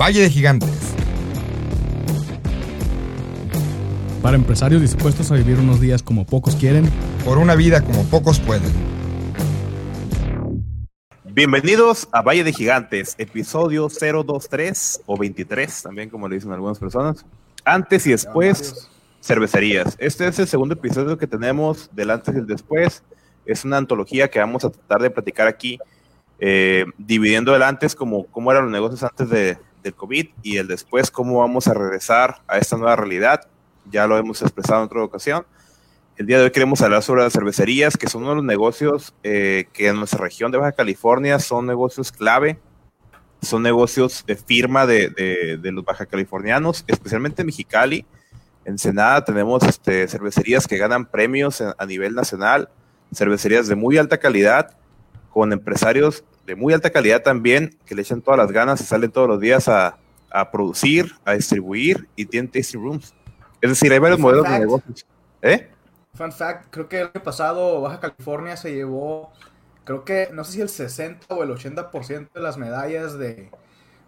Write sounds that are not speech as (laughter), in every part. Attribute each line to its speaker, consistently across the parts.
Speaker 1: Valle de Gigantes.
Speaker 2: Para empresarios dispuestos a vivir unos días como pocos quieren.
Speaker 1: Por una vida como pocos pueden.
Speaker 3: Bienvenidos a Valle de Gigantes, episodio 023 o 23, también como le dicen algunas personas. Antes y después, cervecerías. Este es el segundo episodio que tenemos del antes y el después. Es una antología que vamos a tratar de platicar aquí, eh, dividiendo el antes como cómo eran los negocios antes de, del COVID y el después cómo vamos a regresar a esta nueva realidad. Ya lo hemos expresado en otra ocasión. El día de hoy queremos hablar sobre las cervecerías, que son uno de los negocios eh, que en nuestra región de Baja California son negocios clave, son negocios de firma de, de, los baja californianos, especialmente en Mexicali. En Senada tenemos este, cervecerías que ganan premios a nivel nacional, cervecerías de muy alta calidad, con empresarios de muy alta calidad también, que le echan todas las ganas y salen todos los días a, a producir, a distribuir y tienen tasting rooms. Es decir, hay varios modelos de negocios. ¿Eh?
Speaker 4: Fun fact, creo que el año pasado Baja California se llevó, creo que, no sé si el 60 o el 80% de las medallas de,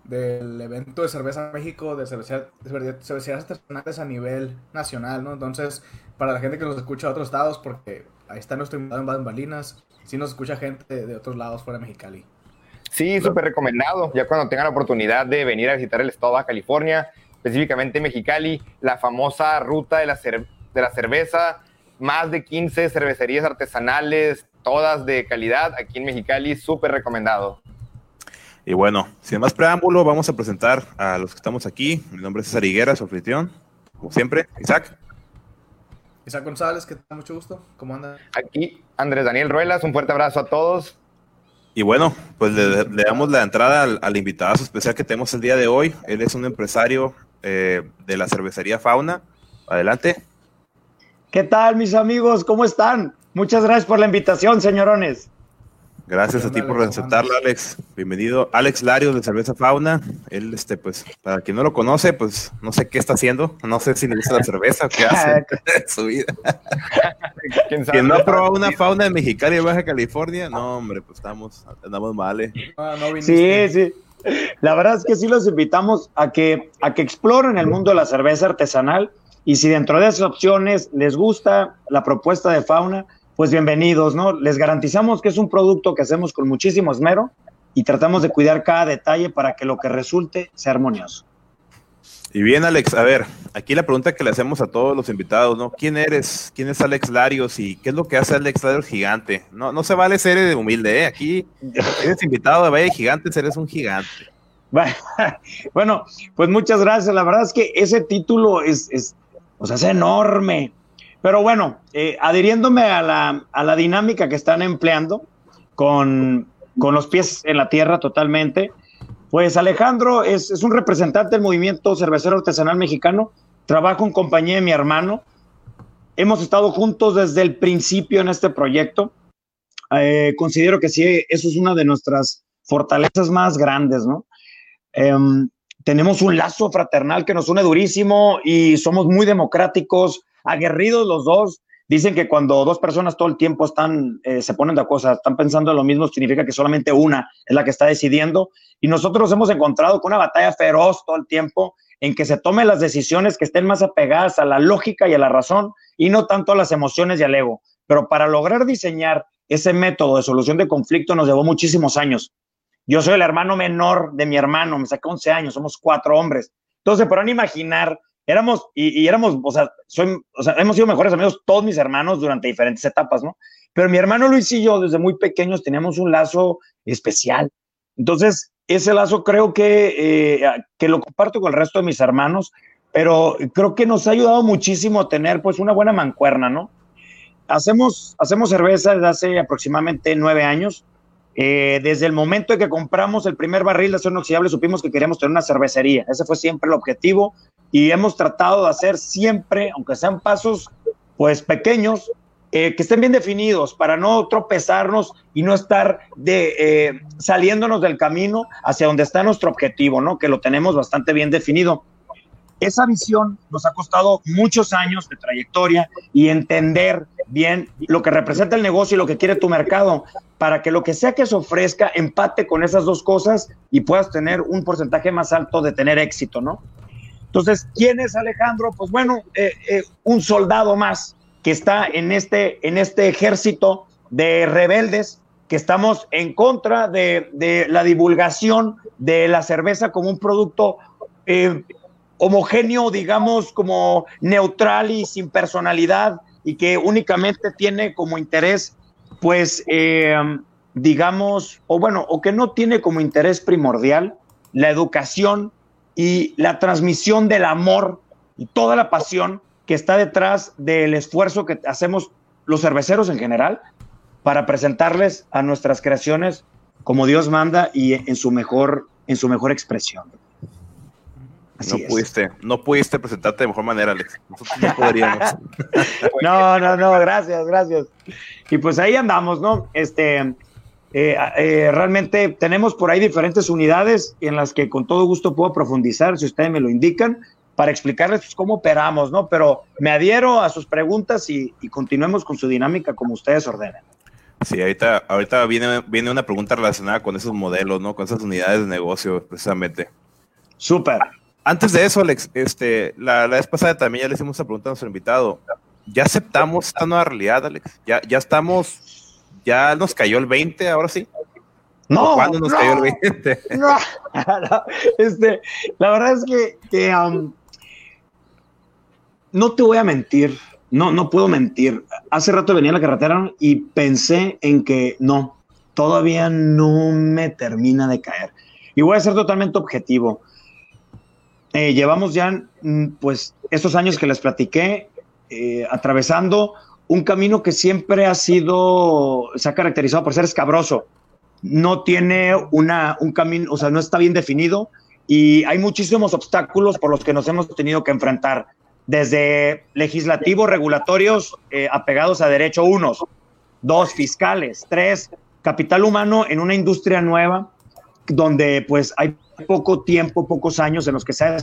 Speaker 4: del evento de cerveza México, de cervecerías, artesanales a nivel nacional, ¿no? Entonces, para la gente que nos escucha de otros estados, porque ahí está nuestro invitado en Bambalinas, sí nos escucha gente de, de otros lados fuera de Mexicali.
Speaker 5: Sí, súper recomendado. Ya cuando tengan la oportunidad de venir a visitar el estado de Baja California, específicamente Mexicali, la famosa ruta de la, de la cerveza, más de 15 cervecerías artesanales, todas de calidad, aquí en Mexicali, súper recomendado.
Speaker 3: Y bueno, sin más preámbulo, vamos a presentar a los que estamos aquí. Mi nombre es César Higuera, su anfitrión, como siempre, Isaac.
Speaker 4: Isaac González, que te mucho gusto. ¿Cómo anda?
Speaker 5: Aquí Andrés Daniel Ruelas, un fuerte abrazo a todos.
Speaker 3: Y bueno, pues le, le damos la entrada al, al, invitado especial que tenemos el día de hoy. Él es un empresario eh, de la cervecería Fauna. Adelante.
Speaker 6: ¿Qué tal, mis amigos? ¿Cómo están? Muchas gracias por la invitación, señorones.
Speaker 3: Gracias a ti por aceptarlo, Alex. Bienvenido. Alex Larios de Cerveza Fauna. Él, este, pues, para quien no lo conoce, pues, no sé qué está haciendo. No sé si le gusta la cerveza o qué hace (laughs) (laughs) en su vida. (laughs) ¿Quién sabe? Quien no ha probado una fauna en Mexicali, Baja California, no, hombre, pues estamos, andamos mal. ¿eh?
Speaker 6: Ah, no sí, sí. La verdad es que sí los invitamos a que, a que exploren el mundo de la cerveza artesanal y si dentro de esas opciones les gusta la propuesta de fauna, pues bienvenidos, ¿no? Les garantizamos que es un producto que hacemos con muchísimo esmero y tratamos de cuidar cada detalle para que lo que resulte sea armonioso.
Speaker 3: Y bien, Alex, a ver, aquí la pregunta que le hacemos a todos los invitados, ¿no? ¿Quién eres? ¿Quién es Alex Larios? ¿Y qué es lo que hace Alex Larios gigante? No, no se vale ser humilde, ¿eh? Aquí (laughs) eres invitado de Valle Gigantes, eres un gigante. (laughs)
Speaker 6: Bueno, pues muchas gracias. La verdad es que ese título es, es o sea, es enorme. Pero bueno, eh, adhiriéndome a la, a la, dinámica que están empleando, con, con, los pies en la tierra totalmente, pues Alejandro es, es, un representante del movimiento cervecero artesanal mexicano, trabajo en compañía de mi hermano, hemos estado juntos desde el principio en este proyecto, eh, considero que sí, eso es una de nuestras fortalezas más grandes, ¿no? Eh, tenemos un lazo fraternal que nos une durísimo y somos muy democráticos, aguerridos los dos. Dicen que cuando dos personas todo el tiempo están, eh, se ponen de acuerdo, están pensando en lo mismo, significa que solamente una es la que está decidiendo. Y nosotros hemos encontrado con una batalla feroz todo el tiempo en que se tomen las decisiones que estén más apegadas a la lógica y a la razón y no tanto a las emociones y al ego. Pero para lograr diseñar ese método de solución de conflicto nos llevó muchísimos años. Yo soy el hermano menor de mi hermano, me saca 11 años, somos cuatro hombres. Entonces, podrán imaginar éramos, y, y, éramos, o sea, soy, o sea, hemos sido mejores amigos todos mis hermanos durante diferentes etapas, ¿no? Pero mi hermano Luis y yo, desde muy pequeños, teníamos un lazo especial. Entonces, ese lazo creo que, eh, que lo comparto con el resto de mis hermanos, pero creo que nos ha ayudado muchísimo a tener, pues, una buena mancuerna, ¿no? Hacemos, hacemos cerveza desde hace aproximadamente nueve años. Eh, desde el momento en que compramos el primer barril de acero inoxidable, supimos que queríamos tener una cervecería. Ese fue siempre el objetivo y hemos tratado de hacer siempre, aunque sean pasos pues pequeños, eh, que estén bien definidos para no tropezarnos y no estar de, eh, saliéndonos del camino hacia donde está nuestro objetivo, ¿no? Que lo tenemos bastante bien definido. esa visión nos ha costado muchos años de trayectoria y entender bien lo que representa el negocio y lo que quiere tu mercado para que lo que sea que se ofrezca empate con esas dos cosas y puedas tener un porcentaje más alto de tener éxito, ¿no? Entonces, ¿quién es Alejandro? Pues bueno, eh, eh, un soldado más que está en este, en este ejército de rebeldes que estamos en contra de, la divulgación de la cerveza como un producto eh, homogéneo, digamos, como neutral y sin personalidad y que únicamente tiene como interés, pues, eh, digamos, o bueno, o que no tiene como interés primordial la educación y la transmisión del amor y toda la pasión que está detrás del esfuerzo que hacemos los cerveceros en general para presentarles a nuestras creaciones como Dios manda y en su mejor, en su mejor expresión.
Speaker 3: Así no es. pudiste, no pudiste presentarte de mejor manera, Alex. Nosotros no podríamos. (laughs)
Speaker 6: no, no, no, gracias, gracias. Y pues ahí andamos, ¿no? Este, eh, eh, realmente tenemos por ahí diferentes unidades en las que con todo gusto puedo profundizar, si ustedes me lo indican, para explicarles pues, cómo operamos, ¿no? Pero me adhiero a sus preguntas y, y continuemos con su dinámica como ustedes ordenen.
Speaker 3: Sí, ahorita, ahorita viene, viene una pregunta relacionada con esos modelos, ¿no? Con esas unidades de negocio, precisamente.
Speaker 6: Súper.
Speaker 3: Antes de eso, Alex, este, la, la, vez pasada también ya le hicimos esa pregunta a nuestro invitado. ¿Ya aceptamos esta nueva realidad, Alex? ¿Ya, ya estamos, ya nos cayó el 20, ahora sí?
Speaker 6: No.
Speaker 3: ¿Cuándo nos
Speaker 6: no,
Speaker 3: cayó el 20? (laughs)
Speaker 6: No, este, la verdad es que, que um, no te voy a mentir, no, no puedo mentir. Hace rato venía a la carretera y pensé en que no, todavía no me termina de caer. Y voy a ser totalmente objetivo. Eh, llevamos ya, pues, estos años que les platiqué, eh, atravesando un camino que siempre ha sido, se ha caracterizado por ser escabroso. No tiene una, un camino, o sea, no está bien definido y hay muchísimos obstáculos por los que nos hemos tenido que enfrentar desde legislativos, regulatorios eh, apegados a derecho, unos, dos, fiscales, tres, capital humano en una industria nueva, donde pues hay poco tiempo, pocos años en los que se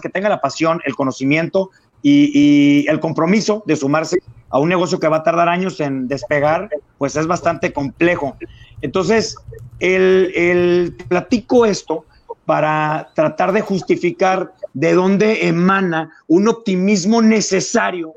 Speaker 6: que tenga la pasión, el conocimiento y, el compromiso de sumarse a un negocio que va a tardar años en despegar, pues es bastante complejo. Entonces, el platico esto para tratar de justificar de dónde emana un optimismo necesario,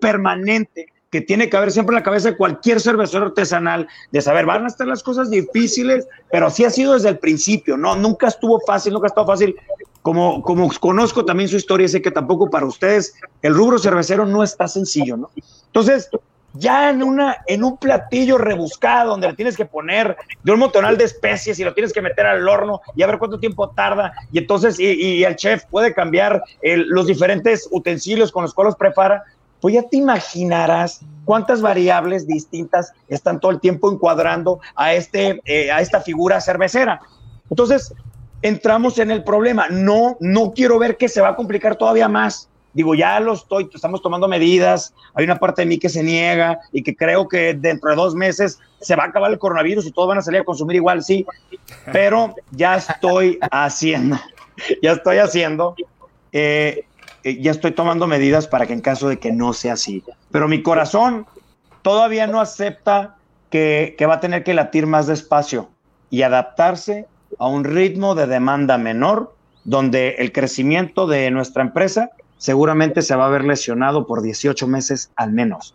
Speaker 6: permanente, que tiene que haber siempre en la cabeza de cualquier cervecero artesanal, de saber, van a estar las cosas difíciles, pero así ha sido desde el principio, ¿no? Nunca estuvo fácil, nunca ha estado fácil. Como, como conozco también su historia, sé que tampoco para ustedes el rubro cervecero no está sencillo, ¿no? Entonces, ya en, una, en un platillo rebuscado donde le tienes que poner de un motonal de especies y lo tienes que meter al horno y a ver cuánto tiempo tarda y entonces y, y el chef puede cambiar el, los diferentes utensilios con los cuales prepara, pues ya te imaginarás cuántas variables distintas están todo el tiempo encuadrando a, este, eh, a esta figura cervecera. Entonces, entramos en el problema. No, no quiero ver que se va a complicar todavía más digo, ya lo estoy, estamos tomando medidas, hay una parte de mí que se niega y que creo que dentro de dos meses se va a acabar el coronavirus y todos van a salir a consumir igual, sí, pero ya estoy haciendo, (laughs) ya estoy haciendo, eh, ya estoy tomando medidas para que en caso de que no sea así, pero mi corazón todavía no acepta que, que va a tener que latir más despacio y adaptarse a un ritmo de demanda menor donde el crecimiento de nuestra empresa seguramente se va a ver lesionado por 18 meses al menos.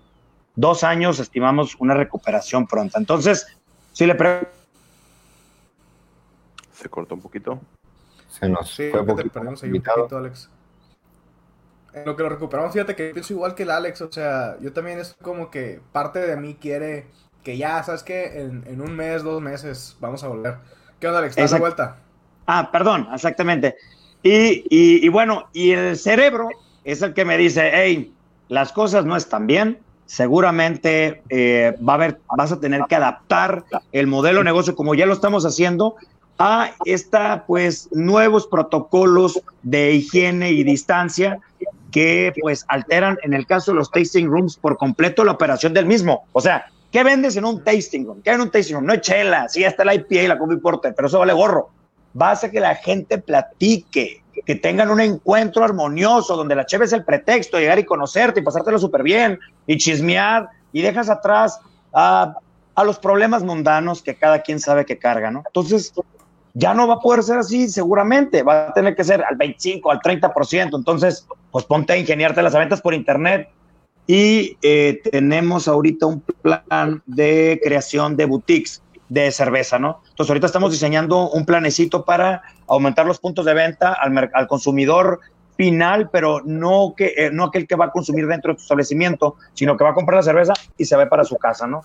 Speaker 6: Dos años estimamos una recuperación pronta. Entonces, si le pregunto...
Speaker 3: Se cortó un poquito.
Speaker 4: Se nos sí, fue un poquito, perdimos ahí un poquito, Alex. En lo que lo recuperamos, fíjate que pienso igual que el Alex, o sea, yo también es como que parte de mí quiere que ya, ¿sabes qué? En, en un mes, dos meses, vamos a volver. ¿Qué onda, Alex? ¿Estás de vuelta?
Speaker 6: Ah, perdón, exactamente. Y, y, y, bueno, y el cerebro es el que me dice, hey, las cosas no están bien, seguramente eh, va a haber, vas a tener que adaptar el modelo de negocio como ya lo estamos haciendo a esta, pues, nuevos protocolos de higiene y distancia que, pues, alteran, en el caso de los tasting rooms, por completo la operación del mismo. O sea, ¿qué vendes en un tasting room? ¿Qué hay en un tasting room? No chela, sí, está la IPA y la Coffee Porter, pero eso vale gorro vas que la gente platique. que tengan un encuentro armonioso, donde la cheve es el pretexto, de llegar y conocerte y pasártelo súper bien y chismear y dejas atrás a, a los problemas mundanos que cada quien sabe que carga, ¿no? Entonces, ya no va a poder ser así, seguramente, va a tener que ser al 25, al 30%, entonces, pues ponte a ingeniarte las ventas por internet. Y eh, tenemos ahorita un plan de creación de boutiques de cerveza, ¿no? Entonces ahorita estamos diseñando un planecito para aumentar los puntos de venta al, al consumidor final, pero no, que, eh, no aquel que va a consumir dentro de tu establecimiento, sino que va a comprar la cerveza y se va para su casa, ¿no?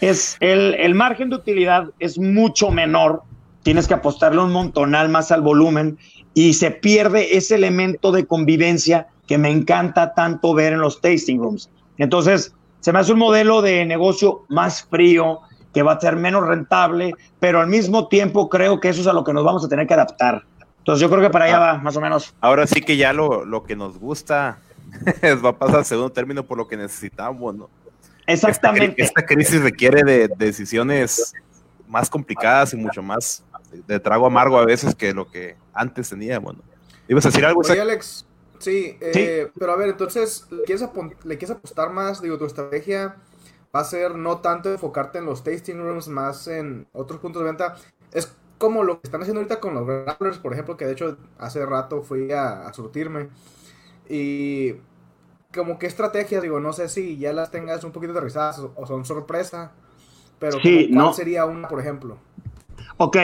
Speaker 6: Es el, el margen de utilidad es mucho menor tienes que apostarle un montonal más al volumen y se pierde ese elemento de convivencia que me encanta tanto ver en los tasting rooms. Entonces, se me hace un modelo de negocio más frío, que va a ser menos rentable, pero al mismo tiempo creo que eso es a lo que nos vamos a tener que adaptar. Entonces yo creo que para allá
Speaker 3: Ah.
Speaker 6: va, más o menos.
Speaker 3: Ahora sí que ya lo, lo que nos gusta (laughs) va a pasar a segundo término por lo que necesitamos, ¿no? Esta,
Speaker 6: Exactamente.
Speaker 3: cri- esta crisis requiere de decisiones más complicadas y mucho más de trago amargo a veces que lo que antes teníamos, ¿no? ¿Ibas a decir algo?
Speaker 4: Oye? Alex, sí, eh, pero a ver, entonces, ¿le quieres, ¿le quieres apostar más? Digo, tu estrategia va a ser no tanto enfocarte en los tasting rooms, más en otros puntos de venta. Es como lo que están haciendo ahorita con los growlers, por ejemplo, que de hecho hace rato fui a, a surtirme. Y como qué estrategias, digo, no sé si ya las tengas un poquito aterrizadas o o son sorpresa, pero
Speaker 6: Sí,
Speaker 4: ¿cuál
Speaker 6: no.
Speaker 4: sería una, por ejemplo?
Speaker 6: Ok.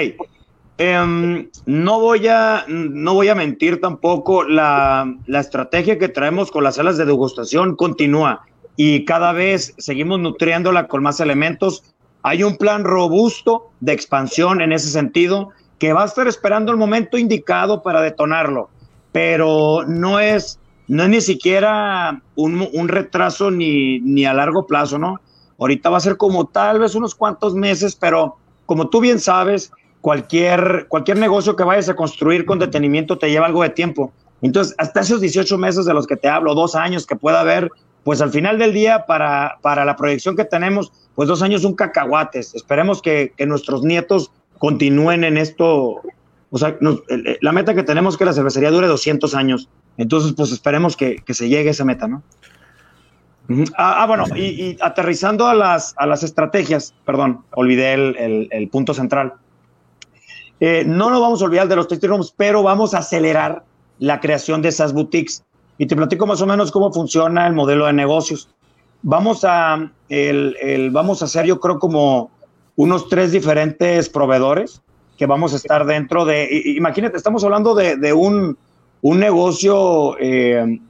Speaker 6: Em, no, voy a, no voy a mentir tampoco. La, la estrategia que traemos con las salas de degustación continúa y cada vez seguimos nutriéndola con más elementos. Hay un plan robusto de expansión en ese sentido que va a estar esperando el momento indicado para detonarlo, pero no es, no es ni siquiera un, un retraso ni, ni a largo plazo, ¿no? Ahorita va a ser como tal vez unos cuantos meses, pero como tú bien sabes, cualquier, cualquier negocio que vayas a construir con detenimiento te lleva algo de tiempo. Entonces, hasta esos 18 meses de los que te hablo, dos años que pueda haber, pues al final del día, para, para la proyección que tenemos, pues dos años son cacahuates. Esperemos que, que nuestros nietos continúen en esto. O sea, nos- el- el- la meta que tenemos es que la cervecería dure 200 años. Entonces, pues esperemos que, que se llegue a esa meta, ¿no? Ah, ah, bueno, y, y aterrizando a las, a las estrategias, perdón, olvidé el, el- el punto central. Eh, no nos vamos a olvidar de los tasting rooms, pero vamos a acelerar la creación de esas boutiques. Y te platico más o menos cómo funciona el modelo de negocios. Vamos a, el, el- vamos a hacer, yo creo, como unos tres diferentes proveedores que vamos a estar dentro de. Imagínate, estamos hablando de, de un, un negocio eh,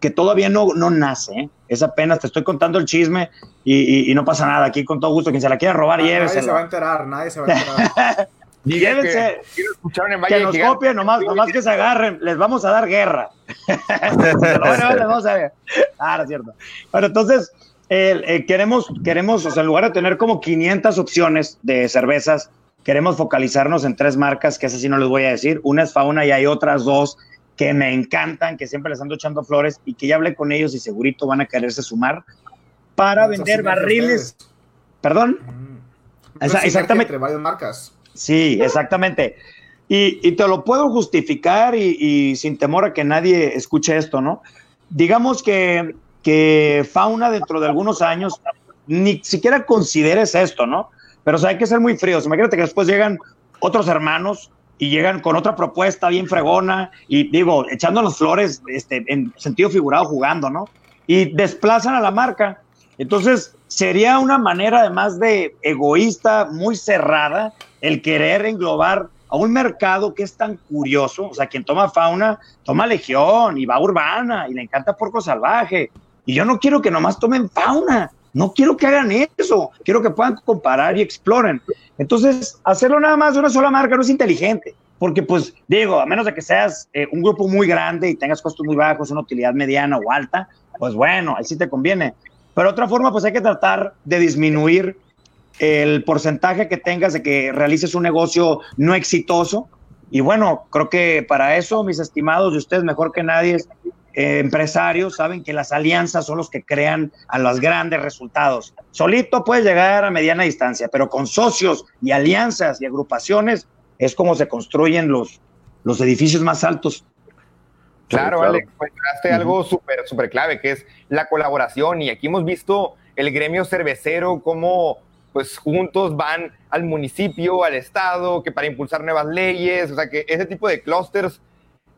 Speaker 6: que todavía no, no nace. ¿eh? Es apenas, te estoy contando el chisme y, y- y no pasa nada. Aquí con todo gusto, quien se la quiera robar,
Speaker 4: Nadie se va a
Speaker 6: llévesela.
Speaker 4: enterar, nadie se va a enterar. (laughs)
Speaker 5: Que-
Speaker 6: Llévense.
Speaker 5: que lo escucharon en Valle
Speaker 6: Que
Speaker 5: de
Speaker 6: nos copien, nomás, nomás que se agarren, les vamos a dar guerra. (laughs) Bueno, les vamos a ver. Ah, no es cierto. Bueno, entonces, eh, eh, queremos, queremos, o sea, en lugar de tener como 500 opciones de cervezas, queremos focalizarnos en tres marcas, que esas sí no les voy a decir. Una es Fauna y hay otras dos que me encantan, que siempre les ando echando flores y que ya hablé con ellos y segurito van a quererse sumar para vender barriles. Perdón.
Speaker 4: Mm.
Speaker 6: Esa- exactamente.
Speaker 4: Entre varias marcas.
Speaker 6: Sí, exactamente. Y, y te lo puedo justificar y, sin temor a que nadie escuche esto, ¿no? Digamos que, que Fauna dentro de algunos años ni siquiera consideres esto, ¿no? Pero o hay que ser muy fríos. Imagínate que después llegan otros hermanos y llegan con otra propuesta bien fregona y digo, echando las flores este, en sentido figurado jugando, ¿no? Y desplazan a la marca. Entonces, sería una manera además de egoísta, muy cerrada, el querer englobar a un mercado que es tan curioso. O sea, quien toma fauna, toma legión y va urbana y le encanta porco salvaje. Y yo no quiero que nomás tomen fauna. No quiero que hagan eso. Quiero que puedan comparar y exploren. Entonces, hacerlo nada más de una sola marca no es inteligente. Porque, pues, digo, a menos de que seas eh, un grupo muy grande y tengas costos muy bajos, una utilidad mediana o alta, pues bueno, ahí sí te conviene. Pero otra forma, pues hay que tratar de disminuir el porcentaje que tengas de que realices un negocio no exitoso. Y bueno, creo que para eso, mis estimados, y ustedes mejor que nadie, eh, empresarios, saben que las alianzas son los que crean a los grandes resultados. Solito puedes llegar a mediana distancia, pero con socios y alianzas y agrupaciones es como se construyen los, los edificios más altos.
Speaker 5: Claro, Alex, mencionaste algo súper, súper clave, que es la colaboración. Y aquí hemos visto el gremio cervecero, cómo pues juntos van al municipio, al estado, que para impulsar nuevas leyes, o sea que ese tipo de clústeres,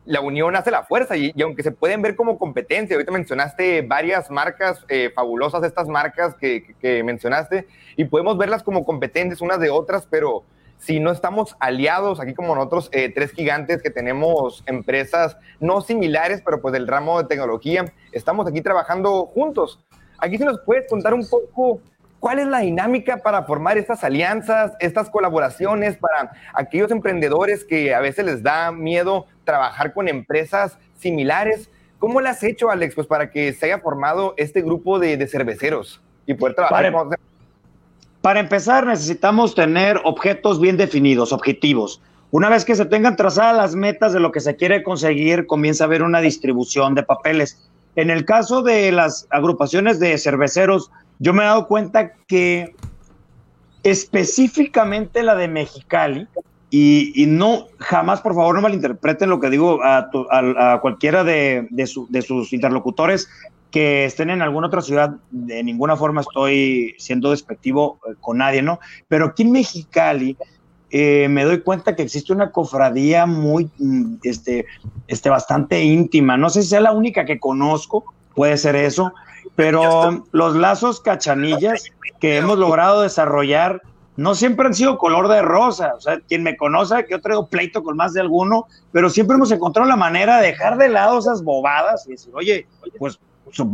Speaker 5: la unión hace la fuerza. Y, aunque se pueden ver como competencia, ahorita mencionaste varias marcas eh, fabulosas, estas marcas que, que, mencionaste, y podemos verlas como competentes unas de otras, pero si no estamos aliados, aquí como nosotros, eh, tres gigantes que tenemos empresas no similares, pero pues del ramo de tecnología, estamos aquí trabajando juntos. Aquí se nos puedes contar un poco cuál es la dinámica para formar estas alianzas, estas colaboraciones para aquellos emprendedores que a veces les da miedo trabajar con empresas similares. ¿Cómo lo has hecho, Alex, pues para que se haya formado este grupo de, cerveceros y poder trabajar con
Speaker 6: para empezar, necesitamos tener objetos bien definidos, objetivos. Una vez que se tengan trazadas las metas de lo que se quiere conseguir, comienza a haber una distribución de papeles. En el caso de las agrupaciones de cerveceros, yo me he dado cuenta que específicamente la de Mexicali, y, no, jamás, por favor, no malinterpreten lo que digo a, cualquiera de, de, sus interlocutores, que estén en alguna otra ciudad, de ninguna forma estoy siendo despectivo eh, con nadie, ¿no? Pero aquí en Mexicali eh, me doy cuenta que existe una cofradía muy, mm, este, este, bastante íntima. No sé si sea la única que conozco, puede ser eso, pero los lazos cachanillas que hemos logrado desarrollar no siempre han sido color de rosa. O sea, quien me conoce, que yo traigo pleito con más de alguno, pero siempre hemos encontrado la manera de dejar de lado esas bobadas y decir, oye, pues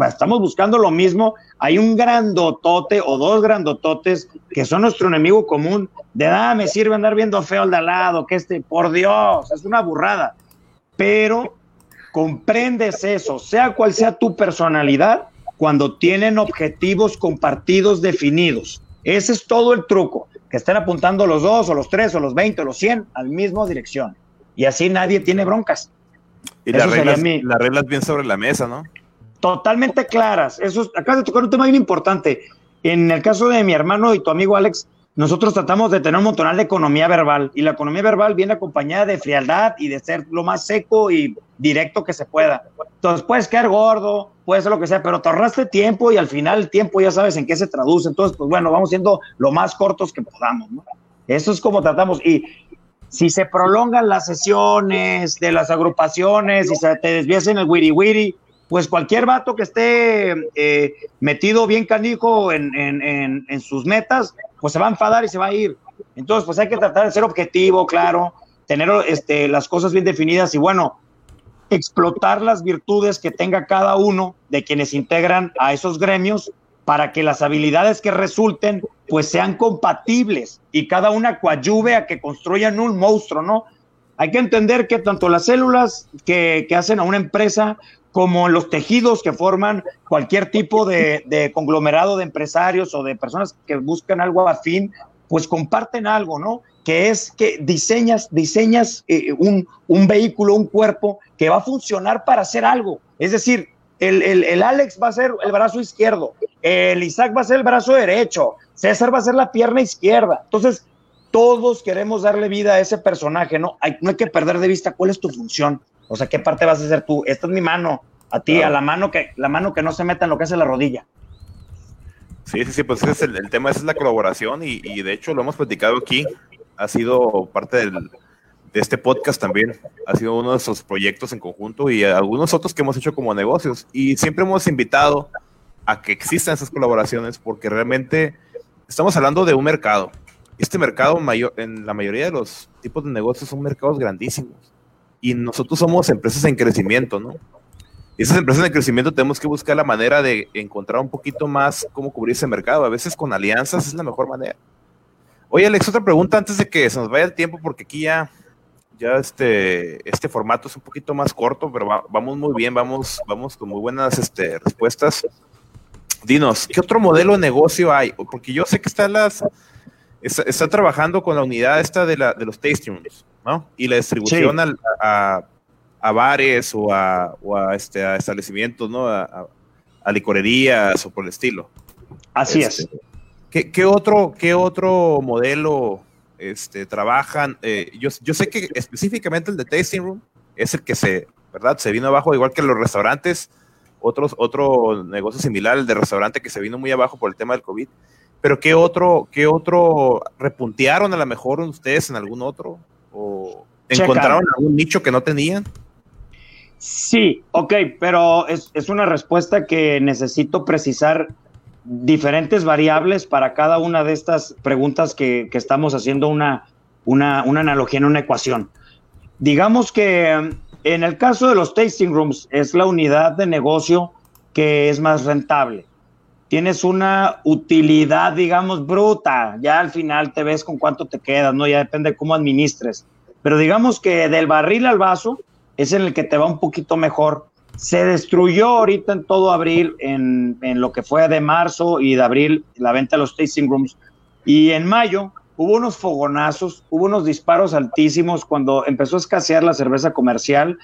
Speaker 6: estamos buscando lo mismo, hay un grandotote o dos grandototes que son nuestro enemigo común, de nada me sirve andar viendo feo al de al lado, que este, por Dios, es una burrada, pero comprendes eso, sea cual sea tu personalidad, cuando tienen objetivos compartidos definidos. Ese es todo el truco, que estén apuntando los dos o los tres o los veinte o los cien al mismo dirección. Y así nadie tiene broncas.
Speaker 3: Y las reglas, las reglas bien sobre la mesa, ¿no?
Speaker 6: Totalmente claras. Eso, acabas de tocar un tema bien importante. En el caso de mi hermano y tu amigo Alex, nosotros tratamos de tener un montonal de economía verbal y la economía verbal viene acompañada de frialdad y de ser lo más seco y directo que se pueda. Entonces puedes caer gordo, puede ser lo que sea, pero te ahorraste tiempo y al final el tiempo ya sabes en qué se traduce. Entonces, pues bueno, vamos siendo lo más cortos que podamos. Eso es como tratamos. Y si se prolongan las sesiones de las agrupaciones y se te desvías en el wiri wiri, pues cualquier vato que esté eh, metido bien canijo en, sus metas, pues se va a enfadar y se va a ir. Entonces, pues hay que tratar de ser objetivo, claro, tener este, las cosas bien definidas y bueno, explotar las virtudes que tenga cada uno de quienes integran a esos gremios para que las habilidades que resulten pues sean compatibles y cada una coadyuve a que construyan un monstruo, ¿no? Hay que entender que tanto las células que, que hacen a una empresa como los tejidos que forman cualquier tipo de, conglomerado de empresarios o de personas que buscan algo afín, pues comparten algo, ¿no? Que es que diseñas, diseñas eh, un, vehículo, un cuerpo que va a funcionar para hacer algo. Es decir, el, el, Alex va a ser el brazo izquierdo, el Isaac va a ser el brazo derecho, César va a ser la pierna izquierda. Entonces, todos queremos darle vida a ese personaje, ¿no? Hay, no hay que perder de vista cuál es tu función. O sea, ¿qué parte vas a hacer tú? Esta es mi mano. A ti, a la mano que la mano que no se meta en lo que hace la rodilla.
Speaker 3: Sí, sí, sí, pues ese es el, tema, esa es la colaboración y, y, de hecho lo hemos platicado aquí. Ha sido parte del, de este podcast también. Ha sido uno de esos proyectos en conjunto y algunos otros que hemos hecho como negocios. Y siempre hemos invitado a que existan esas colaboraciones porque realmente estamos hablando de un mercado. Este mercado mayor, en la mayoría de los tipos de negocios son mercados grandísimos y nosotros somos empresas en crecimiento, ¿no? Y esas empresas en crecimiento tenemos que buscar la manera de encontrar un poquito más cómo cubrir ese mercado. A veces con alianzas es la mejor manera. Oye, Alex, otra pregunta antes de que se nos vaya el tiempo, porque aquí ya, ya este, este formato es un poquito más corto, pero vamos muy bien, vamos, vamos con muy buenas este, respuestas. Dinos, ¿qué otro modelo de negocio hay? Porque yo sé que está, las, está, trabajando con la unidad esta de, la, de los tasting rooms. ¿No? Y la distribución a, bares o a, este, a establecimientos, ¿no? A, licorerías o por el estilo.
Speaker 6: Así es.
Speaker 3: Este, ¿qué, otro, ¿Qué otro modelo este, trabajan. eh, yo, yo sé que específicamente el de Tasting Room es el que se, ¿verdad? Se vino abajo, igual que los restaurantes, otros, otro negocio similar, el de restaurante que se vino muy abajo por el tema del COVID. Pero ¿qué otro, qué otro repuntearon a lo mejor ustedes en algún otro? ¿O
Speaker 6: Checa.
Speaker 3: encontraron algún nicho que no tenían?
Speaker 6: Sí, ok, pero es, es una respuesta que necesito precisar diferentes variables para cada una de estas preguntas que, que estamos haciendo una, una, una analogía en una ecuación. Digamos que um, en el caso de los tasting rooms es la unidad de negocio que es más rentable. Tienes una utilidad, digamos, bruta. Ya al final te ves con cuánto te quedas, ¿no? Ya depende de cómo administres. Pero digamos que del barril al vaso es en el que te va un poquito mejor. Se destruyó ahorita en todo abril, en, en lo que fue de marzo y de abril, la venta de los tasting rooms. Y en mayo hubo unos fogonazos, hubo unos disparos altísimos cuando empezó a escasear la cerveza comercial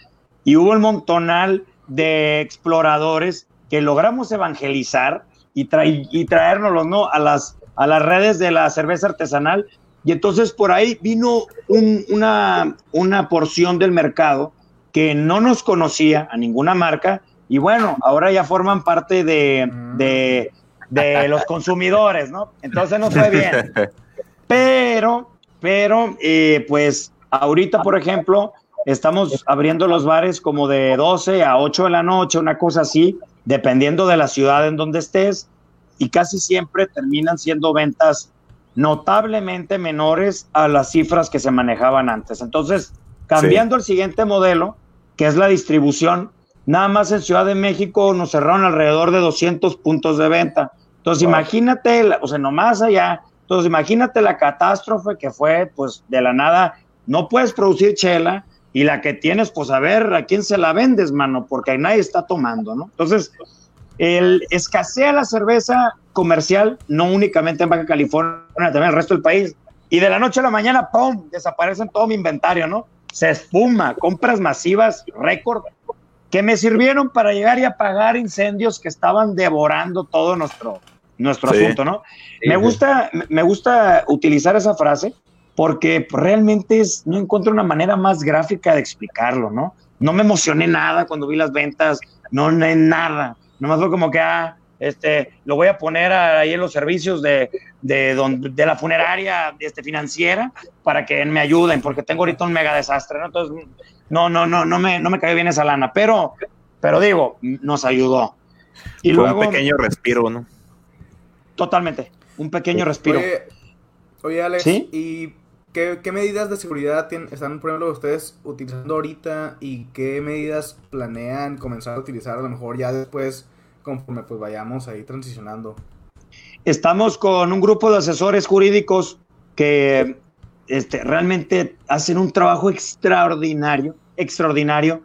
Speaker 6: y hubo el montonal de exploradores que logramos evangelizar y, traer y traérnoslos ¿no? a, las, a las redes de la cerveza artesanal. Y entonces por ahí vino un, una, una porción del mercado que no nos conocía a ninguna marca y bueno, ahora ya forman parte de, de, los consumidores, ¿no? Entonces nos fue bien. Pero, pero, eh, pues ahorita, por ejemplo, estamos abriendo los bares como de 12 a 8 de la noche, una cosa así, dependiendo de la ciudad en donde estés, y casi siempre terminan siendo ventas notablemente menores a las cifras que se manejaban antes. Entonces, cambiando el siguiente modelo, que es la distribución, nada más en Ciudad de México nos cerraron alrededor de 200 puntos de venta. Entonces, imagínate, o sea, nomás allá, entonces imagínate la catástrofe que fue, pues, de la nada, no puedes producir chela y la que tienes, pues, a ver, ¿a quién se la vendes, mano? Porque nadie está tomando, ¿no? Entonces, el escasea la cerveza comercial, no únicamente en Baja California, también en el resto del país. Y de la noche a la mañana, ¡pum!, desaparecen todo mi inventario, ¿no? Se espuma, compras masivas, récord, que me sirvieron para llegar y apagar incendios que estaban devorando todo nuestro, nuestro
Speaker 3: Sí.
Speaker 6: asunto, ¿no? me gusta, me gusta utilizar esa frase porque realmente es, no encuentro una manera más gráfica de explicarlo, ¿no? No me emocioné nada cuando vi las ventas, no, no nada. Nomás fue como que, ah, este, lo voy a poner ahí en los servicios de, de, don- de la funeraria este, financiera para que me ayuden, porque tengo ahorita un mega desastre, ¿no? Entonces, no, no, no, no me, no me cayó bien esa lana, pero, pero digo, nos ayudó. Y
Speaker 3: Fue
Speaker 6: luego,
Speaker 3: un pequeño respiro, ¿no?
Speaker 6: totalmente, un pequeño respiro.
Speaker 4: Oye, oye, Alex,
Speaker 6: ¿Sí?
Speaker 4: ¿y qué, qué medidas de seguridad tienen- están, por ejemplo, ustedes utilizando ahorita y qué medidas planean comenzar a utilizar a lo mejor ya después, conforme pues vayamos ahí transicionando?
Speaker 6: Estamos con un grupo de asesores jurídicos que este, realmente hacen un trabajo extraordinario, extraordinario.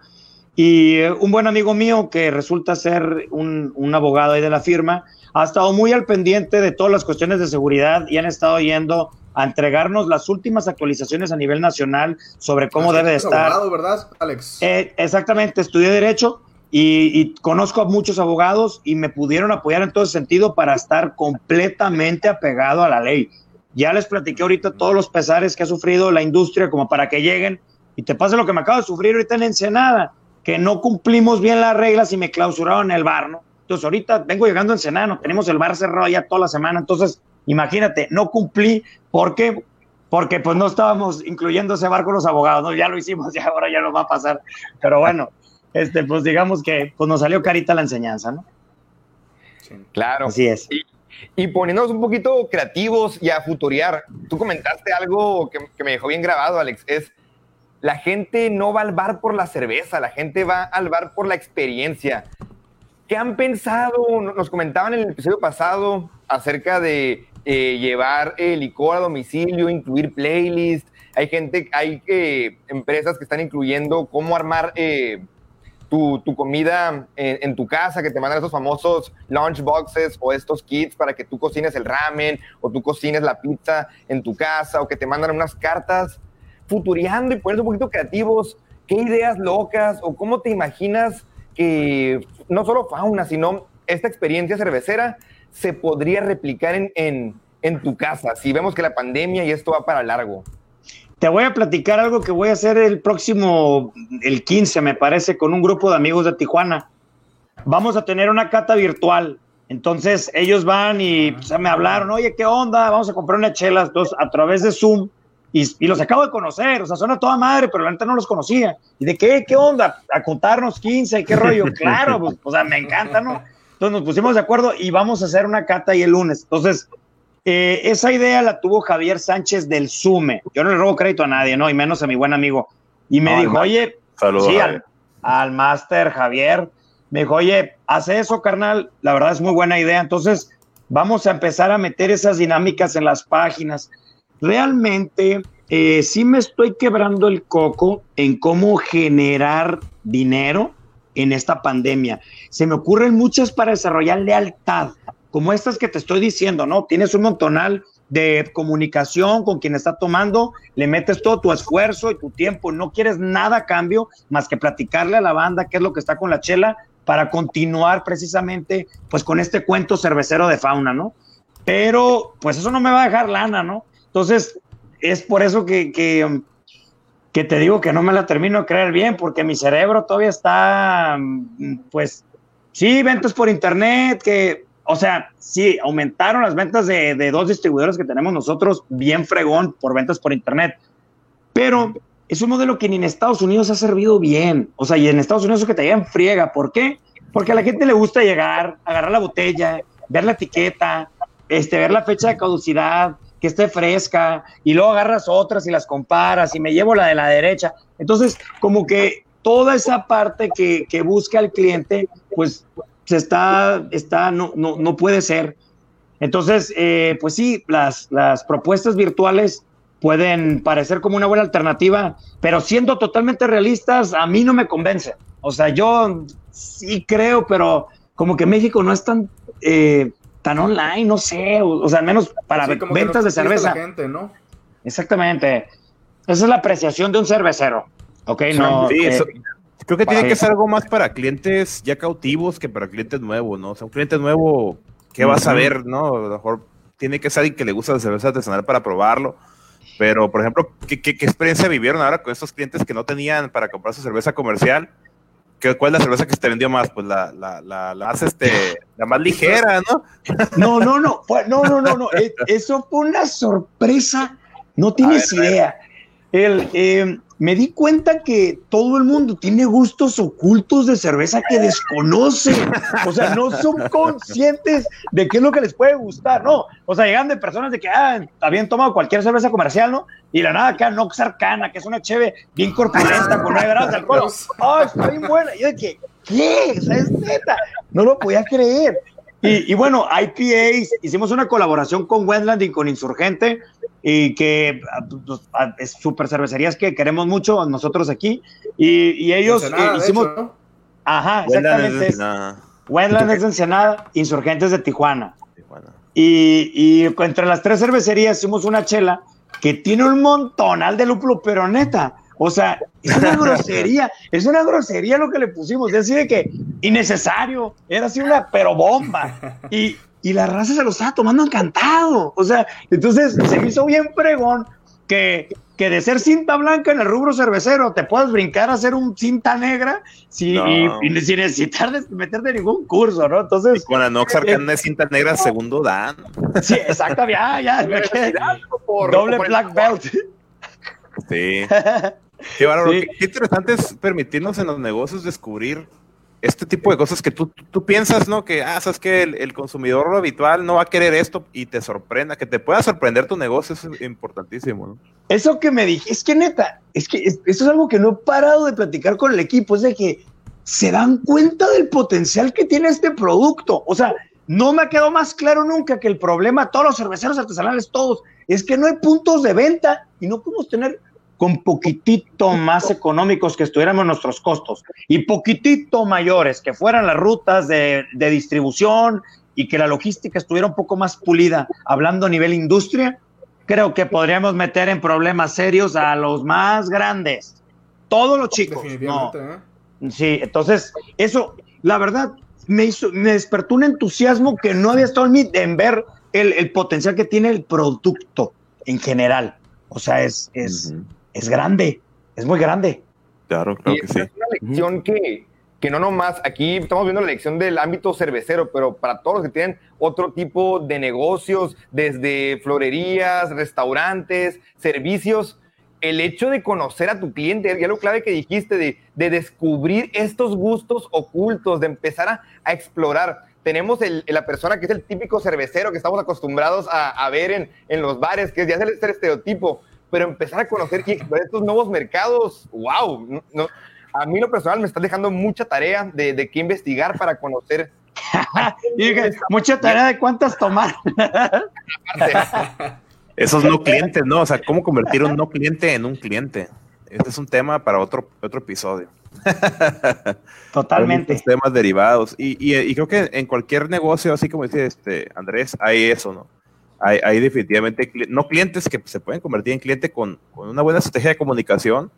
Speaker 6: Y eh, un buen amigo mío que resulta ser un, un abogado ahí de la firma, ha estado muy al pendiente de todas las cuestiones de seguridad y han estado yendo a entregarnos las últimas actualizaciones a nivel nacional sobre cómo debe de estar.
Speaker 4: abogado, ¿verdad, Alex?
Speaker 6: Eh, exactamente, estudié Derecho y, y conozco a muchos abogados y me pudieron apoyar en todo ese sentido para estar completamente apegado a la ley. Ya les platiqué ahorita todos los pesares que ha sufrido la industria como para que lleguen y te pase lo que me acabo de sufrir ahorita en Ensenada, que no cumplimos bien las reglas y me clausuraron el bar, ¿no? Entonces ahorita vengo llegando a Ensenada, no tenemos el bar cerrado ya toda la semana, entonces imagínate, no cumplí, ¿por qué? Porque pues no estábamos incluyendo ese bar con los abogados, ¿no? Ya lo hicimos (laughs) y ahora ya nos va a pasar, pero bueno, este, pues digamos que pues nos salió carita la enseñanza, ¿no?
Speaker 4: Sí.
Speaker 5: Claro.
Speaker 6: Así es.
Speaker 5: Y, y poniéndonos un poquito creativos y a futurear, tú comentaste algo que, que me dejó bien grabado, Alex, es la gente no va al bar por la cerveza, la gente va al bar por la experiencia. ¿Qué han pensado? Nos comentaban en el episodio pasado acerca de eh, llevar eh, licor a domicilio, incluir playlist. Hay gente, hay eh, empresas que están incluyendo cómo armar eh, tu, tu comida en, en tu casa, que te mandan esos famosos lunch boxes o estos kits para que tú cocines el ramen o tú cocines la pizza en tu casa o que te mandan unas cartas futureando y poniendo un poquito creativos. ¿Qué ideas locas o cómo te imaginas que no solo fauna, sino esta experiencia cervecera se podría replicar en, en, en tu casa si vemos que la pandemia y esto va para largo?
Speaker 6: Te voy a platicar algo que voy a hacer el próximo, el 15, me parece, con un grupo de amigos de Tijuana. Vamos a tener una cata virtual. Entonces ellos van y pues, me hablaron, oye, ¿qué onda? Vamos a comprar una chela entonces, a través de Zoom. Y, los acabo de conocer, o sea, son a toda madre, pero la neta no los conocía. ¿Y de qué? ¿Qué onda? A contarnos 15, ¿qué rollo? (laughs) claro, pues, o sea, me encanta, ¿no? Entonces nos pusimos de acuerdo y vamos a hacer una cata ahí el lunes. Entonces, eh, esa idea la tuvo Javier Sánchez del Sume. Yo no le robo crédito a nadie, ¿no? Y menos a mi buen amigo. Y me dijo, oye, sí, al, al máster Javier, me dijo, oye, hace eso, carnal, la verdad es muy buena idea. Entonces, vamos a empezar a meter esas dinámicas en las páginas. Realmente, eh, sí me estoy quebrando el coco en cómo generar dinero en esta pandemia. Se me ocurren muchas para desarrollar lealtad como estas que te estoy diciendo, ¿no? Tienes un montonal de comunicación con quien está tomando, le metes todo tu esfuerzo y tu tiempo, no quieres nada a cambio más que platicarle a la banda qué es lo que está con la chela para continuar precisamente pues con este cuento cervecero de fauna, ¿no? Pero pues eso no me va a dejar lana, ¿no? Entonces es por eso que, que, que te digo que no me la termino de creer bien, porque mi cerebro todavía está, pues, sí, ventas por internet, que o sea, sí, aumentaron las ventas de, dos distribuidores que tenemos nosotros, bien fregón por ventas por internet, pero es un modelo que ni en Estados Unidos ha servido bien. O sea, y en Estados Unidos es que te llegan friega. ¿Por qué? Porque a la gente le gusta llegar, agarrar la botella, ver la etiqueta, este, ver la fecha de caducidad, que esté fresca, y luego agarras otras y las comparas, y me llevo la de la derecha. Entonces, como que toda esa parte que, que busca el cliente, pues se está, está, no, no, no puede ser. Entonces, eh, pues sí, las, las propuestas virtuales pueden parecer como una buena alternativa, pero siendo totalmente realistas, a mí no me convence. O sea, yo sí creo, pero como que México no es tan, eh, tan online, no sé, o, sea, al menos para ventas de cerveza.
Speaker 4: gente, ¿no?
Speaker 6: Exactamente. Esa es la apreciación de un cervecero. Ok, no.
Speaker 3: Sí, eso, eh, Creo que tiene que ser algo más para clientes ya cautivos que para clientes nuevos, ¿no? O sea, un cliente nuevo, ¿qué va a saber, no? A lo mejor tiene que ser alguien que le gusta la cerveza artesanal para probarlo. Pero, por ejemplo, ¿qué, qué, experiencia vivieron ahora con estos clientes que no tenían para comprar su cerveza comercial? ¿Qué, ¿Cuál es la cerveza que se te vendió más? Pues la, la, la, la, más, este, la más ligera, ¿no?
Speaker 6: No, no, no, no, no, no, no. Eh, eso fue una sorpresa. No tienes idea. El, eh, me di cuenta que todo el mundo tiene gustos ocultos de cerveza que desconocen. O sea, no son conscientes de qué es lo que les puede gustar, ¿no? O sea, llegan de personas de que, ah, habían tomado cualquier cerveza comercial, ¿no? Y la nada acá, Nox Arcana, que es una cheve bien corpulenta con nueve grados de alcohol. (laughs) ¡Ah, está bien buena! Y yo de que, ¿qué? O sea, es neta. No lo podía creer. Y, bueno, IPAs, hicimos una colaboración con Wendland y con Insurgente, y que pues, es super cervecerías que queremos mucho nosotros aquí. Y, ellos eh, hicimos. Ajá, exactamente. Wendland es de Ensenada, Insurgentes de Tijuana. Y, y entre las tres cervecerías hicimos una chela que tiene un montonal de lúpulo, pero neta, o sea, es una grosería, es una grosería lo que le pusimos, es decir, que innecesario, era así una pero bomba. Y, y la raza se lo estaba tomando encantado. O sea, entonces se me hizo bien pregón que, que de ser cinta blanca en el rubro cervecero te puedas brincar a ser un cinta negra sin, y, sin necesitar de meterte ningún curso, ¿no? Entonces.
Speaker 3: Y con la Nox Arcana de cinta negra, segundo dan.
Speaker 6: Sí, exacto, ya, ya. doble black belt.
Speaker 3: Sí. (laughs) Qué, qué, interesante es permitirnos en los negocios descubrir este tipo de cosas que tú, tú piensas, ¿no? Que, ah, sabes que el, consumidor habitual no va a querer esto y te sorprenda, que te pueda sorprender tu negocio es importantísimo, ¿no?
Speaker 6: Eso que me dije, es que neta, es que esto es algo que no he parado de platicar con el equipo, es de que se dan cuenta del potencial que tiene este producto. O sea, no me ha quedado más claro nunca que el problema, todos los cerveceros artesanales, todos, es que no hay puntos de venta y no podemos tener con poquitito más económicos que estuviéramos nuestros costos y poquitito mayores, que fueran las rutas de, distribución y que la logística estuviera un poco más pulida, hablando a nivel industria, creo que podríamos meter en problemas serios a los más grandes, todos los chicos. No. ¿eh? Sí, entonces, eso, la verdad, me, hizo, me despertó un entusiasmo que no había estado en, en ver el, el potencial que tiene el producto en general. O sea, es, es. Es grande, es muy grande.
Speaker 3: Claro, claro
Speaker 5: Y
Speaker 3: que
Speaker 5: es
Speaker 3: sí.
Speaker 5: una lección que, que no nomás, aquí estamos viendo la lección del ámbito cervecero, pero para todos los que tienen otro tipo de negocios, desde florerías, restaurantes, servicios, el hecho de conocer a tu cliente, ya lo clave que dijiste, de, de descubrir estos gustos ocultos, de empezar a, a explorar. Tenemos el- la persona que es el típico cervecero que estamos acostumbrados a, a ver en, en los bares, que ya es el, es el estereotipo, pero empezar a conocer y explorar estos nuevos mercados, wow, no- no, a mí lo personal me está dejando mucha tarea de, de qué investigar para conocer. (laughs)
Speaker 6: Mucha tarea de cuántas tomar. (laughs)
Speaker 3: Esos no clientes, ¿no? O sea, ¿cómo convertir un no cliente en un cliente? Este es un tema para otro, otro episodio. (laughs)
Speaker 6: Totalmente.
Speaker 3: temas derivados. Y, y- y creo que en cualquier negocio, así como dice este Andrés, hay eso, ¿no? Hay, hay definitivamente, no clientes que se pueden convertir en cliente con, con una buena estrategia de comunicación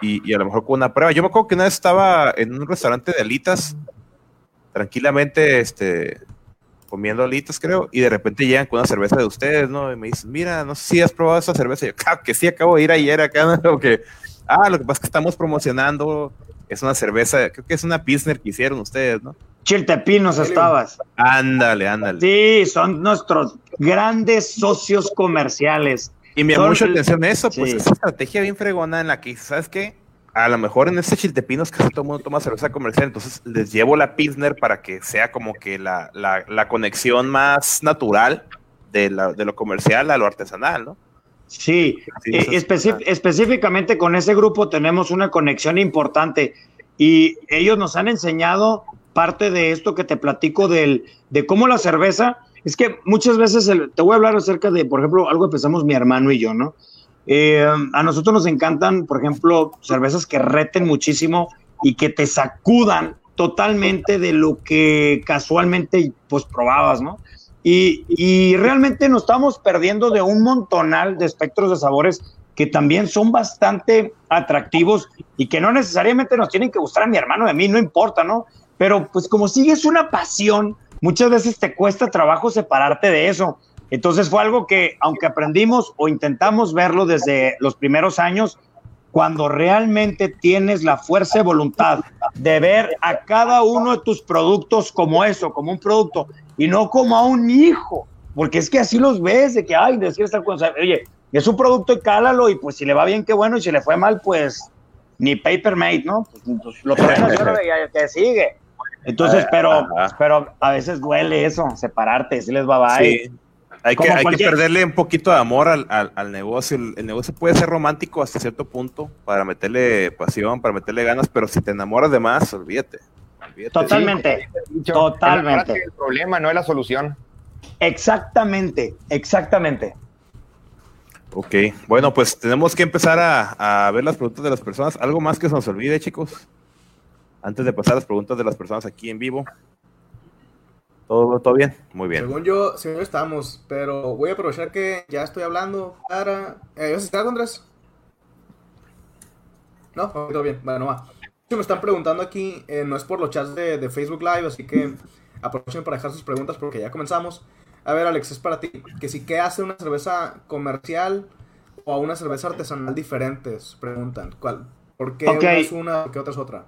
Speaker 3: y, y a lo mejor con una prueba. Yo me acuerdo que una vez estaba en un restaurante de alitas, tranquilamente, este, comiendo alitas, creo, y de repente llegan con una cerveza de ustedes, ¿no? Y me dicen, mira, no sé si has probado esa cerveza. Yo, que sí, acabo de ir ayer acá, (laughs) ¿no? Que, ah, lo que pasa es que estamos promocionando, es una cerveza, creo que es una Pilsner que hicieron ustedes, ¿no?
Speaker 6: Chiltepinos estabas.
Speaker 3: Ándale, ándale.
Speaker 6: Sí, son nuestros grandes socios comerciales.
Speaker 3: Y me llamó mucho la atención eso, pues
Speaker 6: Sí.
Speaker 3: esa estrategia bien fregona en la que, ¿sabes qué? A lo mejor en este Chiltepinos casi todo el mundo toma cerveza comercial, entonces les llevo la Pilsner para que sea como que la, la, la conexión más natural de, la, de lo comercial a lo artesanal, ¿no?
Speaker 6: Sí, eh, especi- específicamente con ese grupo tenemos una conexión importante y ellos nos han enseñado parte de esto que te platico del, de cómo la cerveza, es que muchas veces, el- te voy a hablar acerca de, por ejemplo, algo que pensamos mi hermano y yo, ¿no? Eh, a nosotros nos encantan, por ejemplo, cervezas que reten muchísimo y que te sacudan totalmente de lo que casualmente pues probabas, ¿no? Y, y realmente nos estamos perdiendo de un montonal de espectros de sabores que también son bastante atractivos y que no necesariamente nos tienen que gustar a mi hermano a mí, no importa, ¿no? Pero pues como sigues una pasión, muchas veces te cuesta trabajo separarte de eso. Entonces fue algo que, aunque aprendimos o intentamos verlo desde los primeros años, cuando realmente tienes la fuerza de voluntad de ver a cada uno de tus productos como eso, como un producto, y no como a un hijo, porque es que así los ves, de que, ay, decir esta cosa, oye, es un producto y cálalo, y pues si le va bien, qué bueno, y si le fue mal, pues ni paper made, ¿no? Pues, pues, lo ya que sigue. Entonces, pero,
Speaker 3: Ajá.
Speaker 6: pero a veces duele eso, separarte, decirles bye bye.
Speaker 3: Sí. Hay, que, hay que perderle un poquito de amor al, al- al negocio. El, el negocio puede ser romántico hasta cierto punto para meterle pasión, para meterle ganas, pero si te enamoras de más, olvídate.
Speaker 6: Totalmente,
Speaker 5: Dicho,
Speaker 6: Totalmente.
Speaker 5: del problema, no es la solución.
Speaker 6: exactamente, exactamente.
Speaker 3: Ok, bueno, pues tenemos que empezar a, a ver las preguntas de las personas. ¿Algo más que se nos olvide, chicos? Antes de pasar las preguntas de las personas aquí en vivo. ¿Todo, todo bien? Muy bien.
Speaker 4: Según yo, según yo estamos, pero voy a aprovechar que ya estoy hablando para... Eh, ¿Vas a estar, Andrés? No, todo bien, bueno, va. Me están preguntando aquí, eh, no es por los chats de, de Facebook Live, así que aprovechen para dejar sus preguntas porque ya comenzamos. A ver, Alex, es para ti. Que si, ¿qué hace una cerveza comercial o a una cerveza artesanal diferentes? Preguntan. ¿Cuál? ¿Por qué una es una, por qué otra es otra?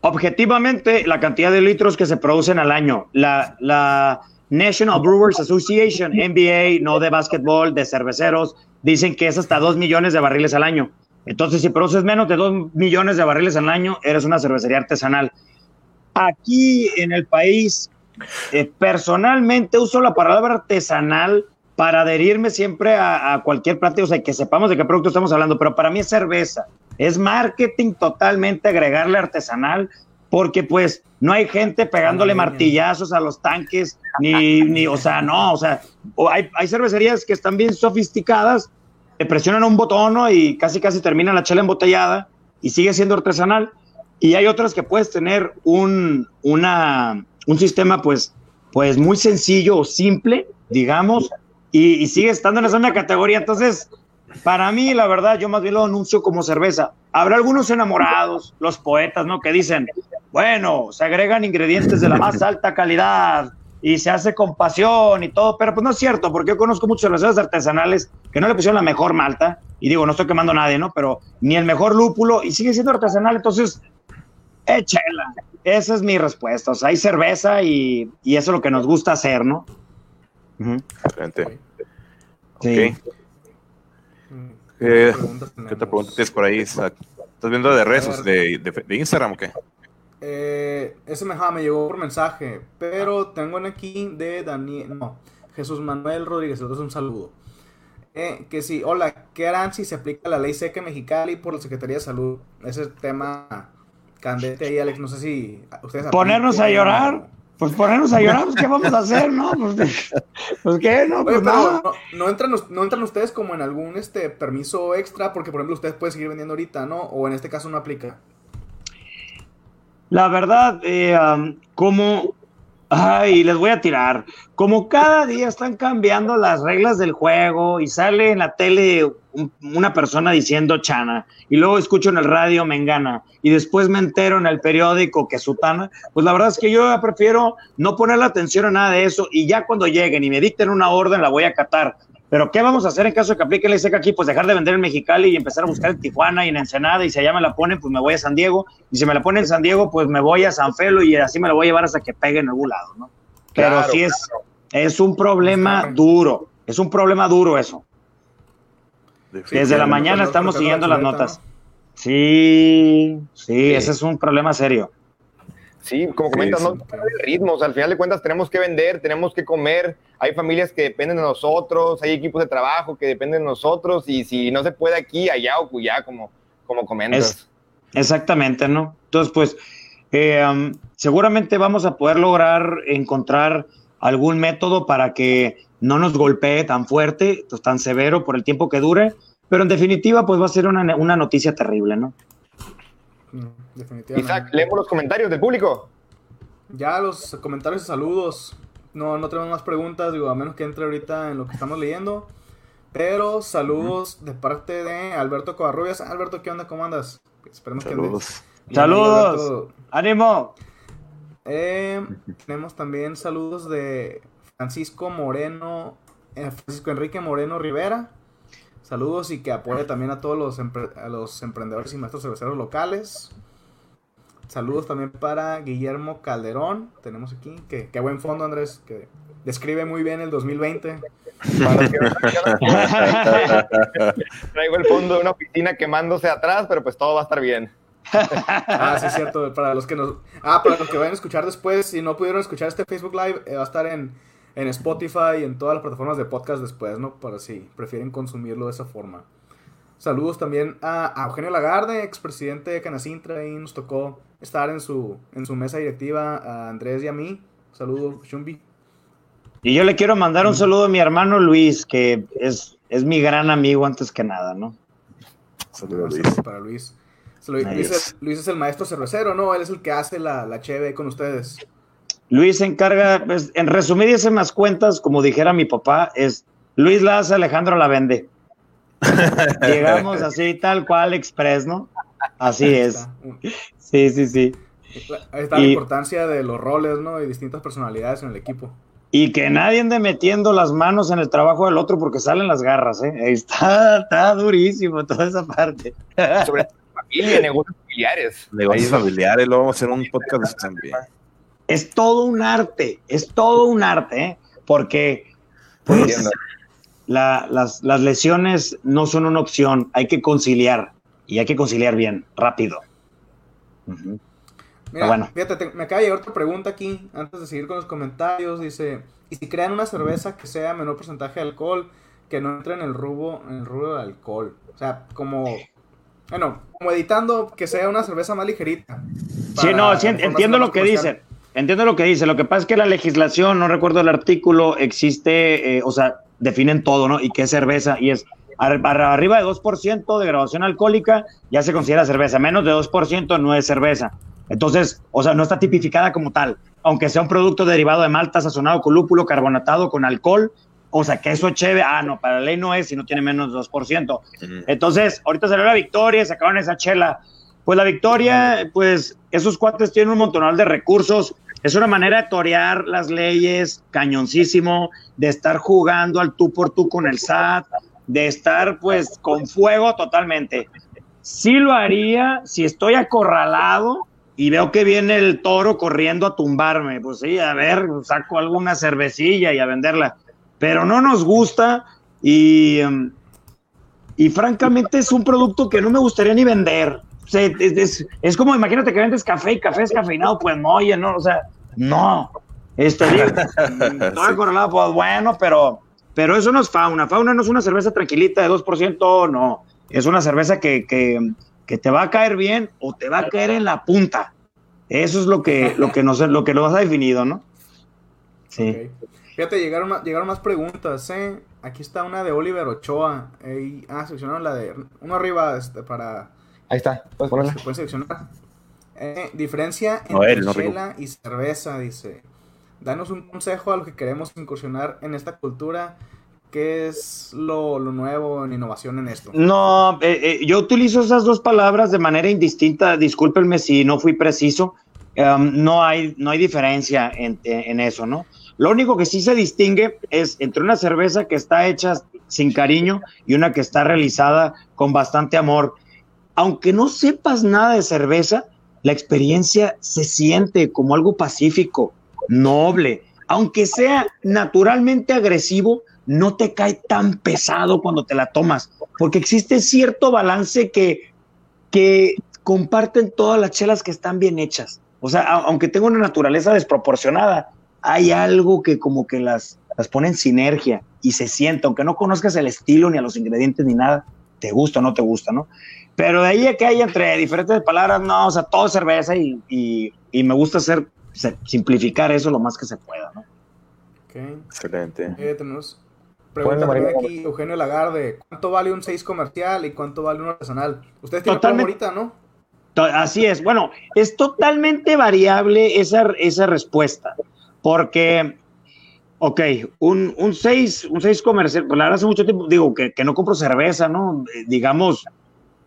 Speaker 6: Objetivamente, la cantidad de litros que se producen al año, la, la National Brewers Association, NBA, no de básquetbol, de cerveceros, dicen que es hasta 2 millones de barriles al año. Entonces, si produces menos de 2 millones de barriles al año, eres una cervecería artesanal. Aquí en el país, eh, personalmente uso la palabra artesanal para adherirme siempre a, a cualquier platillo, o sea, que sepamos de qué producto estamos hablando, pero para mí es cerveza. Es marketing totalmente agregarle artesanal, porque pues no hay gente pegándole martillazos a los tanques, ni, ni o sea, no, o sea, hay, hay cervecerías que están bien sofisticadas, te presionan un botón y casi casi termina la chela embotellada y sigue siendo artesanal. Y hay otras que puedes tener un, un sistema pues, pues muy sencillo o simple, digamos, y, y sigue estando en esa misma categoría. Entonces, para mí, la verdad, yo más bien lo anuncio como cerveza. Habrá algunos enamorados, los poetas, ¿no? Que dicen, bueno, se agregan ingredientes de la más alta calidad y se hace con pasión y todo, pero pues no es cierto, porque yo conozco muchos cerveceros artesanales que no le pusieron la mejor malta, y digo, no estoy quemando a nadie, ¿no? Pero ni el mejor lúpulo, y sigue siendo artesanal, entonces, échela. Esa es mi respuesta. O sea, hay cerveza y, y eso es lo que nos gusta hacer, ¿no?
Speaker 3: Excelente.
Speaker 6: Sí.
Speaker 3: Ok. Eh, ¿Qué te preguntas tienes por ahí? Isaac? ¿Estás viendo de redes de, de, de Instagram o qué?
Speaker 4: Eh, ese me, me llegó por mensaje, pero tengo en aquí de Daniel, no, Jesús Manuel Rodríguez, entonces un saludo. Eh, que sí, hola, ¿qué harán si se aplica la ley seca Mexicali por la Secretaría de Salud? Ese tema candente ahí, Alex, no sé si ustedes...
Speaker 6: Ponernos a llorar. Pues ponernos a llorar, pues ¿qué vamos a hacer, no? Pues, pues qué, no,
Speaker 4: Oye,
Speaker 6: pues
Speaker 4: pero
Speaker 6: nada.
Speaker 4: no, no entran, no entran ustedes como en algún este permiso extra, porque por ejemplo ustedes pueden seguir vendiendo ahorita, ¿no? O en este caso no aplica.
Speaker 6: La verdad, eh, como, ay, les voy a tirar, como cada día están cambiando las reglas del juego y sale en la tele un- una persona diciendo chana y luego escucho en el radio mengana y después me entero en el periódico que sutana, pues la verdad es que yo prefiero no ponerle atención a nada de eso y ya cuando lleguen y me dicten una orden la voy a acatar. Pero ¿qué vamos a hacer en caso de que aplique la seca aquí? Pues dejar de vender en Mexicali y empezar a buscar en Tijuana y en Ensenada y si allá me la ponen, pues me voy a San Diego y si me la ponen en San Diego, pues me voy a San Felo y así me la voy a llevar hasta que pegue en algún lado, ¿no? Pero
Speaker 5: Claro,
Speaker 6: sí es, es un problema duro, es un problema duro eso. Desde la mañana estamos siguiendo
Speaker 4: la
Speaker 6: las notas. Sí, sí,
Speaker 5: Sí.
Speaker 6: ese es un problema serio.
Speaker 5: Sí, como comentas,
Speaker 3: sí.
Speaker 5: no hay ritmos. Al final de cuentas tenemos que vender, tenemos que comer. Hay familias que dependen de nosotros, hay equipos de trabajo que dependen de nosotros y si no se puede aquí, allá o cuya, como, como comentas.
Speaker 6: Es- exactamente, ¿no? Entonces, pues, eh, um, seguramente vamos a poder lograr encontrar algún método para que no nos golpee tan fuerte, pues, tan severo por el tiempo que dure, pero en definitiva, pues va a ser una, una noticia terrible, ¿no?
Speaker 4: Mm, definitivamente.
Speaker 5: Isaac, leemos los comentarios del público.
Speaker 4: Ya los comentarios y saludos. No, no tenemos más preguntas, digo, a menos que entre ahorita en lo que estamos leyendo. Pero saludos de parte de Alberto Covarrubias. Alberto, ¿qué onda? ¿Cómo andas? Esperemos que andes
Speaker 3: Saludos.
Speaker 6: Saludos. ¡Ánimo!
Speaker 4: Eh, tenemos también saludos de Francisco Moreno, eh, Francisco Enrique Moreno Rivera. Saludos y que apoye también a todos los, empre- a los emprendedores y maestros cerveceros locales. Saludos también para Guillermo Calderón. Tenemos aquí, que buen fondo Andrés, que describe muy bien el 2020.
Speaker 5: Para los que no saben, Traigo el fondo de una oficina quemándose atrás, pero pues todo va a estar bien.
Speaker 4: Ah, sí, es cierto. Para los que nos. Ah, para los que vayan a escuchar después, si no pudieron escuchar este Facebook Live, eh, va a estar en, en Spotify y en todas las plataformas de podcast después, ¿no? Para si prefieren consumirlo de esa forma. Saludos también a, a Eugenio Lagarde, expresidente de Canacintra, y nos tocó estar en su, en su mesa directiva a Andrés y a mí. Saludos, Shumbi.
Speaker 6: Y yo le quiero mandar un saludo a mi hermano Luis, que es, es mi gran amigo antes que nada, ¿no?
Speaker 3: Saludos, Luis.
Speaker 4: para Luis.
Speaker 6: Ahí
Speaker 4: Luis,
Speaker 6: es.
Speaker 4: es, Luis es el maestro cervecero, ¿no? Él es el que hace la, la cheve con ustedes.
Speaker 6: Luis se encarga, pues, en resumidas cuentas, como dijera mi papá, es Luis la hace, Alejandro la vende. (laughs) Llegamos así, tal cual, express, ¿no? Así es. Sí, sí, sí.
Speaker 4: Ahí está la
Speaker 6: Y-
Speaker 4: importancia de los roles, ¿no? Y distintas personalidades en el equipo.
Speaker 6: Y que nadie ande metiendo las manos en el trabajo del otro porque salen las garras, ¿eh? Ahí Está, está durísimo toda esa parte.
Speaker 5: Sobre familia, negocios familiares.
Speaker 3: Negocios familiares, luego vamos a hacer un podcast también.
Speaker 6: Es todo un arte, es todo un arte, ¿eh? Porque pues, la- las, las lesiones no son una opción, hay que conciliar y hay que conciliar bien, rápido.
Speaker 4: Mira,
Speaker 6: bueno.
Speaker 4: fíjate, te- me acaba de llegar otra pregunta aquí, antes de seguir con los comentarios. Dice, ¿y si crean una cerveza que sea menor porcentaje de alcohol, que no entre en el rubro, en el rubro del alcohol? O sea, como, bueno, como editando que sea una cerveza más ligerita.
Speaker 6: Sí, no, sí, entiendo lo que
Speaker 4: comercial.
Speaker 6: Entiendo lo que dice. Lo que pasa es que la legislación, no recuerdo el artículo, existe, eh, o sea, definen todo, ¿no? Y qué es cerveza. Y es ar- ar- arriba de 2% de graduación alcohólica, ya se considera cerveza. Menos de 2% no es cerveza. Entonces, o sea, no está tipificada como tal. Aunque sea un producto derivado de malta, sazonado con lúpulo, carbonatado, con alcohol. O sea, que eso es chévere. Ah, no, para la ley no es si no tiene menos de 2%. Entonces, ahorita salió la victoria, sacaron esa chela. Pues la victoria, pues esos cuates tienen un montonal de recursos es una manera de torear las leyes, cañoncísimo, de estar jugando al tú por tú con el SAT, de estar pues con fuego totalmente. Sí lo haría si estoy acorralado y veo que viene el toro corriendo a tumbarme. Pues sí, a ver, saco alguna cervecilla y a venderla. Pero no nos gusta y, um, y francamente es un producto que no me gustaría ni vender. Sea, es, es- es como, imagínate que vendes café y café descafeinado, pues no, oye, no, o sea, no. Estaría, estoy (laughs) acorralado, pues bueno, pero, pero eso no es fauna. Fauna no es una cerveza tranquilita de 2%, no. Es una cerveza que, que, que te va a caer bien o te va a caer en la punta. Eso es lo que, lo que nos, lo que nos ha definido, ¿no? Sí.
Speaker 4: Ok. Fíjate, llegaron, más- llegaron más preguntas, ¿eh? Aquí está una de Oliver Ochoa. Ey, ah, seleccionaron la de... Uno arriba este, para...
Speaker 5: Ahí está, puedes ponerla.
Speaker 4: Seleccionar. Eh, diferencia entre
Speaker 3: No, él, no Rico.
Speaker 4: chela y cerveza, dice. Danos un consejo a los que queremos incursionar en esta cultura. ¿Qué es lo, lo nuevo en innovación en esto?
Speaker 6: No, eh, eh, yo utilizo esas dos palabras de manera indistinta. Discúlpenme si no fui preciso. Um, no, hay, no hay diferencia en, en eso, ¿no? Lo único que sí se distingue es entre una cerveza que está hecha sin cariño y una que está realizada con bastante amor. Aunque no sepas nada de cerveza, la experiencia se siente como algo pacífico, noble. Aunque sea naturalmente agresivo, no te cae tan pesado cuando te la tomas, porque existe cierto balance que, que comparten todas las chelas que están bien hechas. O sea, aunque tenga una naturaleza desproporcionada, hay algo que como que las, las pone en sinergia y se siente, aunque no conozcas el estilo ni a los ingredientes ni nada, te gusta o no te gusta, ¿no? Pero de ahí a que hay entre diferentes palabras, no, o sea, todo es cerveza y, y, y me gusta hacer, simplificar eso lo más que se pueda, ¿no?
Speaker 4: Ok.
Speaker 3: Excelente.
Speaker 4: Eh, tenemos pregunta también aquí Eugenio Lagarde. ¿Cuánto vale un 6 comercial y cuánto vale un artesanal? Ustedes tienen ahorita, ¿no?
Speaker 6: Así es. Bueno, es totalmente variable esa, esa respuesta, porque, ok, un, un 6 un seis comercial, pues la verdad hace mucho tiempo, digo, que, que no compro cerveza, ¿no? Eh, digamos,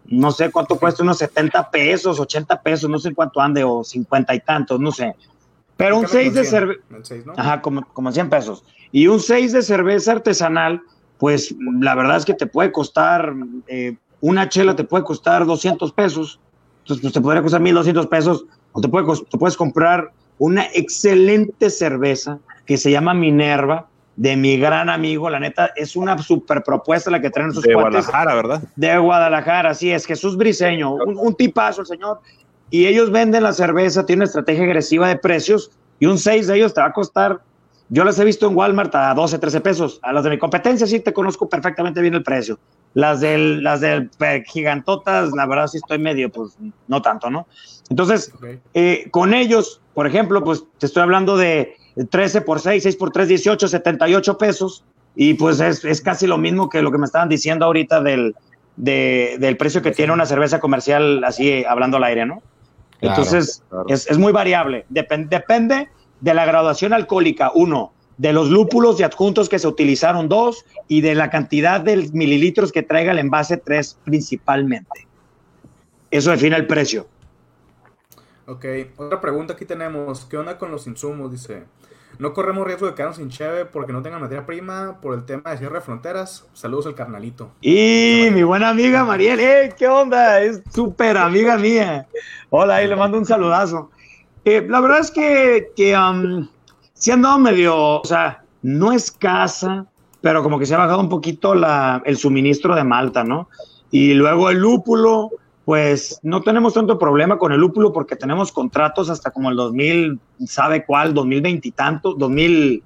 Speaker 6: no sé cuánto cuesta, unos 70 pesos, 80 pesos, no sé cuánto ande, o 50 y tantos, no sé. Pero un
Speaker 4: Déjame
Speaker 6: 6 de
Speaker 4: con 100,
Speaker 6: cerveza...
Speaker 4: seis.
Speaker 6: Ajá, como, como 100 pesos. Y un 6 de cerveza artesanal, pues la verdad es que te puede costar, eh, una chela te puede costar 200 pesos. Entonces, pues te podría costar 1200 pesos. O te, puede, te puedes comprar una excelente cerveza que se llama Minerva, de mi gran amigo. La neta, es una super propuesta la que traen esos
Speaker 3: De
Speaker 6: cuates
Speaker 3: Guadalajara, ¿verdad?
Speaker 6: de Guadalajara, así es, Jesús Briseño, un, un tipazo el señor. Y ellos venden la cerveza, tienen una estrategia agresiva de precios y un 6 de ellos te va a costar, yo las he visto en Walmart a 12, 13 pesos. A las de mi competencia sí te conozco perfectamente bien el precio. Las del, las del eh, gigantotas, la verdad sí estoy medio, pues no tanto, ¿no? Entonces, eh, con ellos, por ejemplo, pues te estoy hablando de 13 por 6, 6 por 3, 18, 78 pesos. Y pues es, es casi lo mismo que lo que me estaban diciendo ahorita del, de- del precio que tiene una cerveza comercial, así eh, hablando al aire, ¿no?
Speaker 5: Claro,
Speaker 6: Entonces,
Speaker 3: claro.
Speaker 6: Es, es muy variable. Depen- depende de la graduación alcohólica, uno, de los lúpulos y adjuntos que se utilizaron, dos, y de la cantidad de mililitros que traiga el envase, tres, principalmente. Eso define el precio.
Speaker 4: Ok, otra pregunta aquí tenemos. ¿Qué onda con los insumos? Dice, no corremos riesgo de quedarnos sin cheve porque no tengan materia prima por el tema de cierre de fronteras. Saludos al carnalito.
Speaker 6: Y mi buena amiga Mariel, ¡eh! ¿Qué onda? Es súper amiga mía. Hola, ahí le mando un saludazo. Eh, la verdad es que, que um, andado medio, o sea, no escasa, pero como que se ha bajado un poquito la, el suministro de Malta, ¿no? Y luego el lúpulo, pues no tenemos tanto problema con el lúpulo porque tenemos contratos hasta como el 2000, ¿sabe cuál? 2020 y tanto, 2000,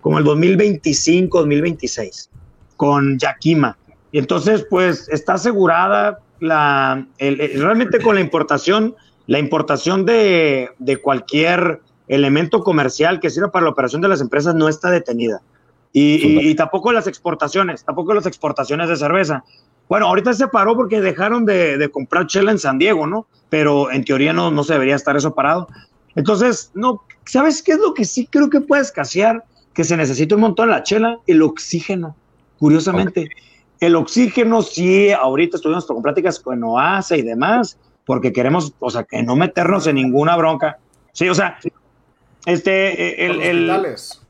Speaker 6: como el 2025, 2026, con Yakima. Y entonces, pues está asegurada la, realmente con la importación, la importación de, de cualquier elemento comercial que sirva para la operación de las empresas no está detenida. Y tampoco las exportaciones, tampoco las exportaciones de cerveza. Bueno, ahorita se paró porque dejaron de, de comprar chela en San Diego, ¿no? Pero en teoría no, no se debería estar eso parado. Entonces, no, ¿sabes qué es lo que sí creo que puede escasear? Que se necesita un montón la chela, el oxígeno, curiosamente. El oxígeno, sí, ahorita estuvimos con pláticas con OASA y demás, porque queremos, o sea, que no meternos en ninguna bronca. Sí, o sea, Este, el,
Speaker 4: Los
Speaker 6: el-
Speaker 4: hospitales.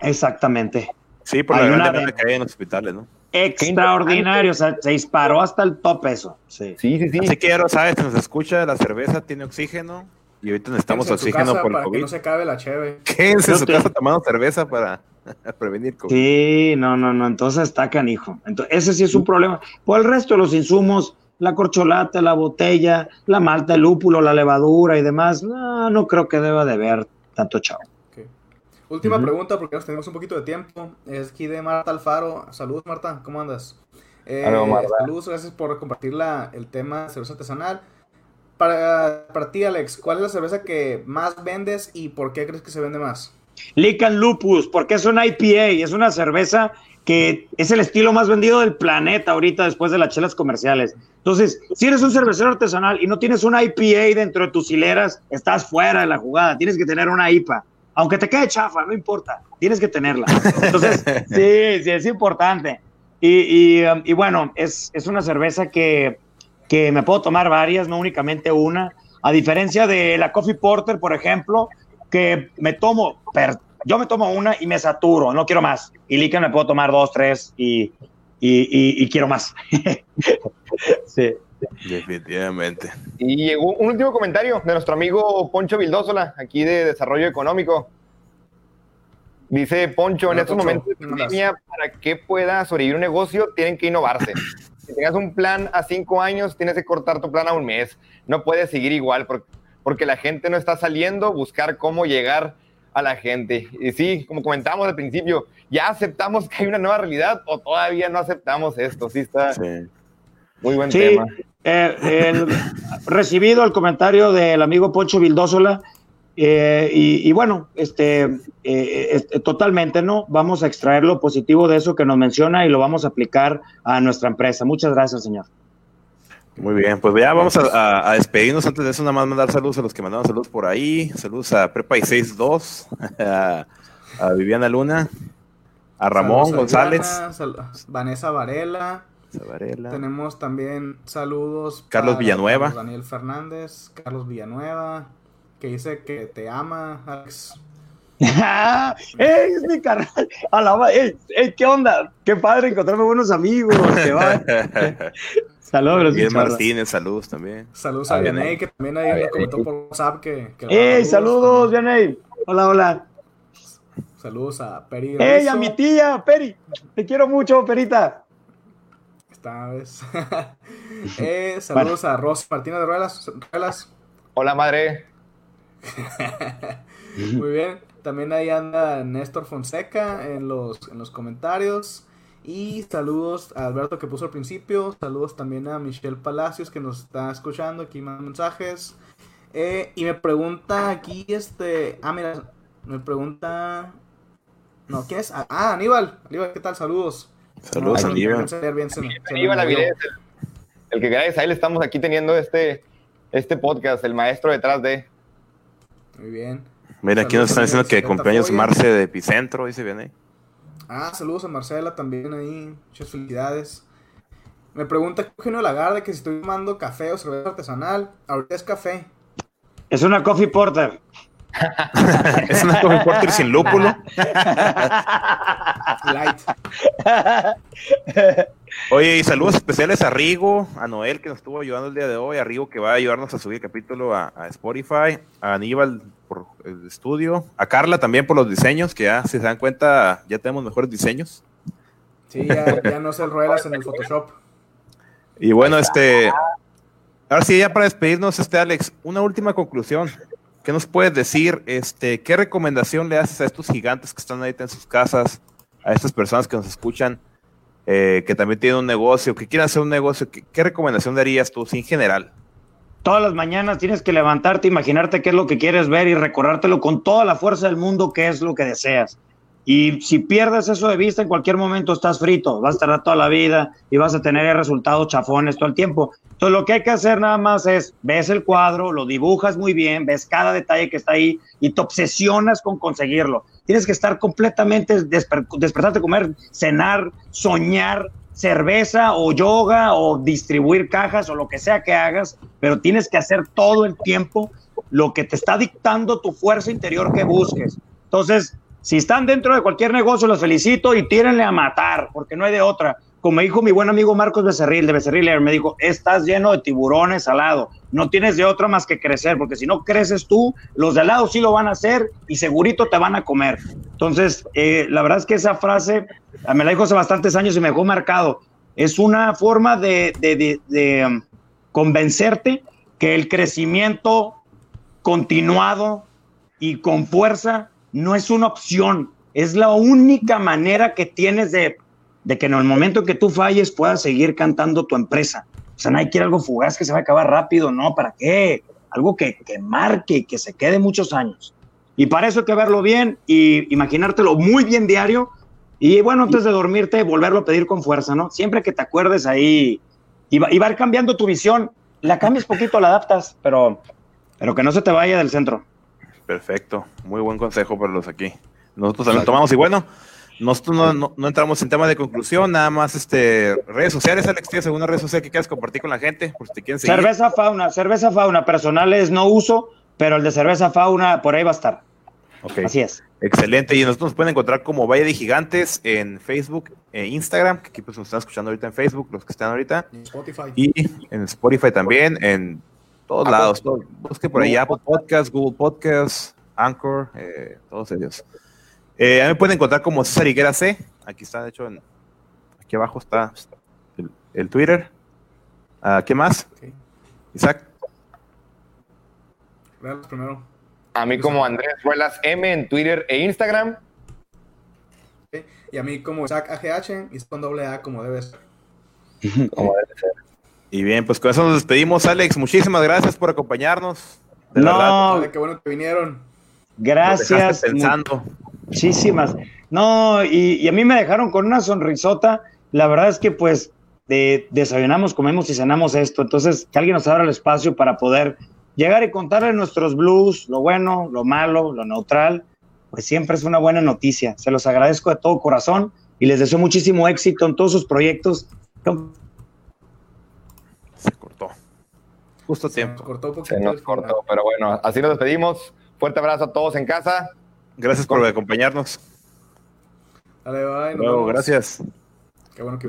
Speaker 6: exactamente.
Speaker 3: Sí, por
Speaker 6: Hay
Speaker 3: la gran
Speaker 6: una
Speaker 3: demanda
Speaker 6: de-
Speaker 3: que hay en los hospitales, ¿no?
Speaker 6: Extraordinario, o sea, se disparó hasta el top eso. Sí.
Speaker 5: Sí, sí, sí.
Speaker 3: Así que ya lo sabes, nos escucha, la cerveza tiene oxígeno y ahorita necesitamos
Speaker 4: Quédense en su
Speaker 3: oxígeno
Speaker 4: casa
Speaker 3: por el
Speaker 4: para que
Speaker 3: COVID.
Speaker 4: no se acabe la cheve.
Speaker 3: Quédense en su
Speaker 6: te-
Speaker 3: casa tomando cerveza para (laughs) prevenir COVID.
Speaker 6: Sí, no, no, no, entonces está canijo. Entonces, ese sí es un problema. Por el resto de los insumos, la corcholata, la botella, la malta, el lúpulo, la levadura y demás, no, no creo que deba de haber tanto chavo.
Speaker 4: Última pregunta, porque nos tenemos un poquito de tiempo. Es aquí de Marta Alfaro. Saludos, Marta. ¿Cómo andas? Eh,
Speaker 5: Marta.
Speaker 4: saludos, gracias por compartir la- el tema de cerveza artesanal. Para, para ti, Alex, ¿cuál es la cerveza que más vendes y por qué crees que se vende más?
Speaker 6: Lican Lupus, porque es una IPA, es una cerveza que es el estilo más vendido del planeta ahorita después de las chelas comerciales. Entonces, si eres un cervecero artesanal y no tienes una IPA dentro de tus hileras, estás fuera de la jugada, tienes que tener una IPA. Aunque te quede chafa, no importa, tienes que tenerla. Entonces, (laughs) sí, sí, es importante. Y, y, um, y bueno, es, es una cerveza que, que me puedo tomar varias, no únicamente una. A diferencia de la Coffee Porter, por ejemplo, que me tomo, yo me tomo una y me saturo, no quiero más. Y Lican me puedo tomar dos, tres y, y, y- y quiero más. (laughs) sí.
Speaker 3: Definitivamente.
Speaker 5: Y llegó un último comentario de nuestro amigo Poncho Vildósola, aquí de Desarrollo Económico. Dice Poncho, en estos momentos de pandemia, para que pueda sobrevivir un negocio, tienen que innovarse. Si tengas un plan a cinco años, tienes que cortar tu plan a un mes. No puedes seguir igual porque, porque la gente no está saliendo, buscar cómo llegar a la gente. Y sí, como comentábamos al principio, ¿ya aceptamos que hay una nueva realidad o todavía no aceptamos esto? Sí, está
Speaker 3: Sí.
Speaker 5: Muy buen
Speaker 6: Sí,
Speaker 5: tema.
Speaker 6: eh, el- recibido el comentario del amigo Poncho Vildósola. eh, y, y bueno, este, eh, este, totalmente, ¿no? Vamos a extraer lo positivo de eso que nos menciona y lo vamos a aplicar a nuestra empresa. Muchas gracias, señor.
Speaker 3: Muy bien, pues ya vamos a, a- a despedirnos. Antes de eso, nada más mandar saludos a los que mandaron saludos por ahí. Saludos a Prepa y 62, (laughs) a, a Viviana Luna, a Ramón González,
Speaker 4: Diana, Vanessa Varela. Tenemos también saludos.
Speaker 3: Carlos
Speaker 4: para
Speaker 3: Villanueva.
Speaker 4: Daniel Fernández, Carlos Villanueva, que dice que te ama, Alex. (laughs)
Speaker 6: ¡Ey, es mi carnal! Alaba, ey, ey, ¿Qué onda? ¡Qué padre encontrarme buenos amigos! (laughs) Saludos, Chicharra.
Speaker 3: Martínez, saludos también.
Speaker 4: Saludos
Speaker 5: A
Speaker 4: a Vianey, que también ahí
Speaker 5: ver,
Speaker 4: comentó por WhatsApp que. que le
Speaker 6: ¡Ey, saludos. Vianey! Hola, hola.
Speaker 4: Saludos a Peri.
Speaker 6: ¡Ey, a mi tía, Peri! Te quiero mucho, Perita.
Speaker 4: Esta vez. (laughs) eh, saludos a Rosy Martínez de Ruelas. Ruelas.
Speaker 5: Hola, madre. (laughs)
Speaker 4: Muy bien. También ahí anda Néstor Fonseca en los, en los comentarios. Y saludos a Alberto que puso al principio. Saludos también a Michelle Palacios que nos está escuchando. Aquí más mensajes. Eh, y me pregunta aquí este... Ah, mira. Me pregunta... No, ¿quién es? Ah, Aníbal. Aníbal, ¿qué tal? Saludos.
Speaker 3: Saludos,
Speaker 4: No,
Speaker 3: Aníbal.
Speaker 5: Aníbal. Avilés, el, el que gracias a él estamos aquí teniendo este, este podcast, el maestro detrás de.
Speaker 4: Muy bien.
Speaker 3: Mira, aquí nos están diciendo que cumpleaños. Marce de Epicentro, dice bien ahí.
Speaker 4: Ah, saludos a Marcela también ahí. Muchas felicidades. Me pregunta Eugenio Lagarde que si estoy tomando café o cerveza artesanal. Ahorita es café.
Speaker 6: Es una coffee porter. (laughs)
Speaker 3: es una Coffee Porter sin lúpulo. (laughs)
Speaker 4: Light.
Speaker 3: Oye, y saludos especiales a Rigo, a Noel que nos estuvo ayudando el día de hoy, a Rigo que va a ayudarnos a subir el capítulo a, a Spotify, a Aníbal por el estudio, a Carla también por los diseños, que ya si se dan cuenta ya tenemos mejores diseños.
Speaker 4: Sí, ya, ya no se ruedas en el Photoshop.
Speaker 3: Y bueno, este, ahora sí, ya para despedirnos, este Alex, una última conclusión. ¿Qué nos puedes decir? Este, ¿qué recomendación le haces a estos gigantes que están ahorita en sus casas, a estas personas que nos escuchan, eh, que también tienen un negocio, que quieren hacer un negocio? ¿Qué, qué recomendación darías tú, sí, en general?
Speaker 6: Todas las mañanas tienes que levantarte, imaginarte qué es lo que quieres ver y recordártelo con toda la fuerza del mundo qué es lo que deseas. Y si pierdes eso de vista, en cualquier momento estás frito, vas a tardar toda la vida y vas a tener resultados chafones todo el tiempo. Entonces lo que hay que hacer nada más es, ves el cuadro, lo dibujas muy bien, ves cada detalle que está ahí y te obsesionas con conseguirlo. Tienes que estar completamente, desper- despertarte, comer, cenar, soñar cerveza o yoga o distribuir cajas o lo que sea que hagas, pero tienes que hacer todo el tiempo lo que te está dictando tu fuerza interior que busques. Entonces, si están dentro de cualquier negocio, los felicito y tírenle a matar, porque no hay de otra. Como dijo mi buen amigo Marcos Becerril, de Becerril, me dijo, estás lleno de tiburones al lado, no tienes de otra más que crecer, porque si no creces tú, los de al lado sí lo van a hacer y segurito te van a comer. Entonces, eh, la verdad es que esa frase ah, me la dijo hace bastantes años y me dejó marcado. Es una forma de, um, convencerte que el crecimiento continuado y con fuerza no es una opción, es la única manera que tienes de, de que en el momento que tú falles puedas seguir cantando tu empresa. O sea, nadie quiere algo fugaz que se va a acabar rápido, ¿no? ¿Para qué? Algo que, que marque, que se quede muchos años. Y para eso hay que verlo bien y imaginártelo muy bien diario. Y bueno, antes de dormirte, volverlo a pedir con fuerza, ¿no? Siempre que te acuerdes ahí y va, y va cambiando tu visión. La cambias poquito, la adaptas, pero, pero que no se te vaya del centro.
Speaker 3: Perfecto, muy buen consejo para los aquí. Nosotros también tomamos y bueno, nosotros no, no, no, entramos en tema de conclusión, nada más este redes sociales, Alex, ¿tienes alguna red social que quieras compartir con la gente? Por si te quieren seguir.
Speaker 6: Cerveza Fauna, cerveza Fauna, personales no uso, pero el de cerveza Fauna por ahí va a estar.
Speaker 3: Okay.
Speaker 6: Así es.
Speaker 3: Excelente, y nosotros nos pueden encontrar como Valle de Gigantes en Facebook e Instagram, que aquí pues nos están escuchando ahorita en Facebook, los que están ahorita.
Speaker 4: En Spotify.
Speaker 3: Y en Spotify también, en todos
Speaker 6: Ah,
Speaker 3: lados. Todo, busque por ahí Apple Podcasts, Google Podcasts, Anchor, eh, todos ellos. Eh, a mí me pueden encontrar como César Higuera C. Aquí está, de hecho, en, aquí abajo está el, el Twitter. Uh, ¿Qué más?
Speaker 4: Okay.
Speaker 3: Isaac.
Speaker 4: Vean primero.
Speaker 5: A mí como Andrés Ruelas M en Twitter e Instagram.
Speaker 4: Okay. Y a mí como Isaac AGH y con doble A como debe ser.
Speaker 5: Como debe ser.
Speaker 3: Y bien, pues con eso nos despedimos, Alex. Muchísimas gracias por acompañarnos.
Speaker 6: De no, verdad.
Speaker 4: Qué bueno que vinieron.
Speaker 6: Gracias.
Speaker 3: Pensando.
Speaker 6: Muchísimas. No, y, y, a mí me dejaron con una sonrisota. La verdad es que pues de, desayunamos, comemos y cenamos esto. Entonces, que alguien nos abra el espacio para poder llegar y contarle nuestros blues, lo bueno, lo malo, lo neutral, pues siempre es una buena noticia. Se los agradezco de todo corazón y les deseo muchísimo éxito en todos sus proyectos.
Speaker 3: Se cortó. Justo tiempo.
Speaker 4: Se nos cortó, un
Speaker 5: Se nos cortó, pero bueno, así nos despedimos. Fuerte abrazo a todos en casa.
Speaker 3: Gracias por acompañarnos.
Speaker 4: Dale, bye.
Speaker 3: Luego, gracias.
Speaker 4: Qué bueno que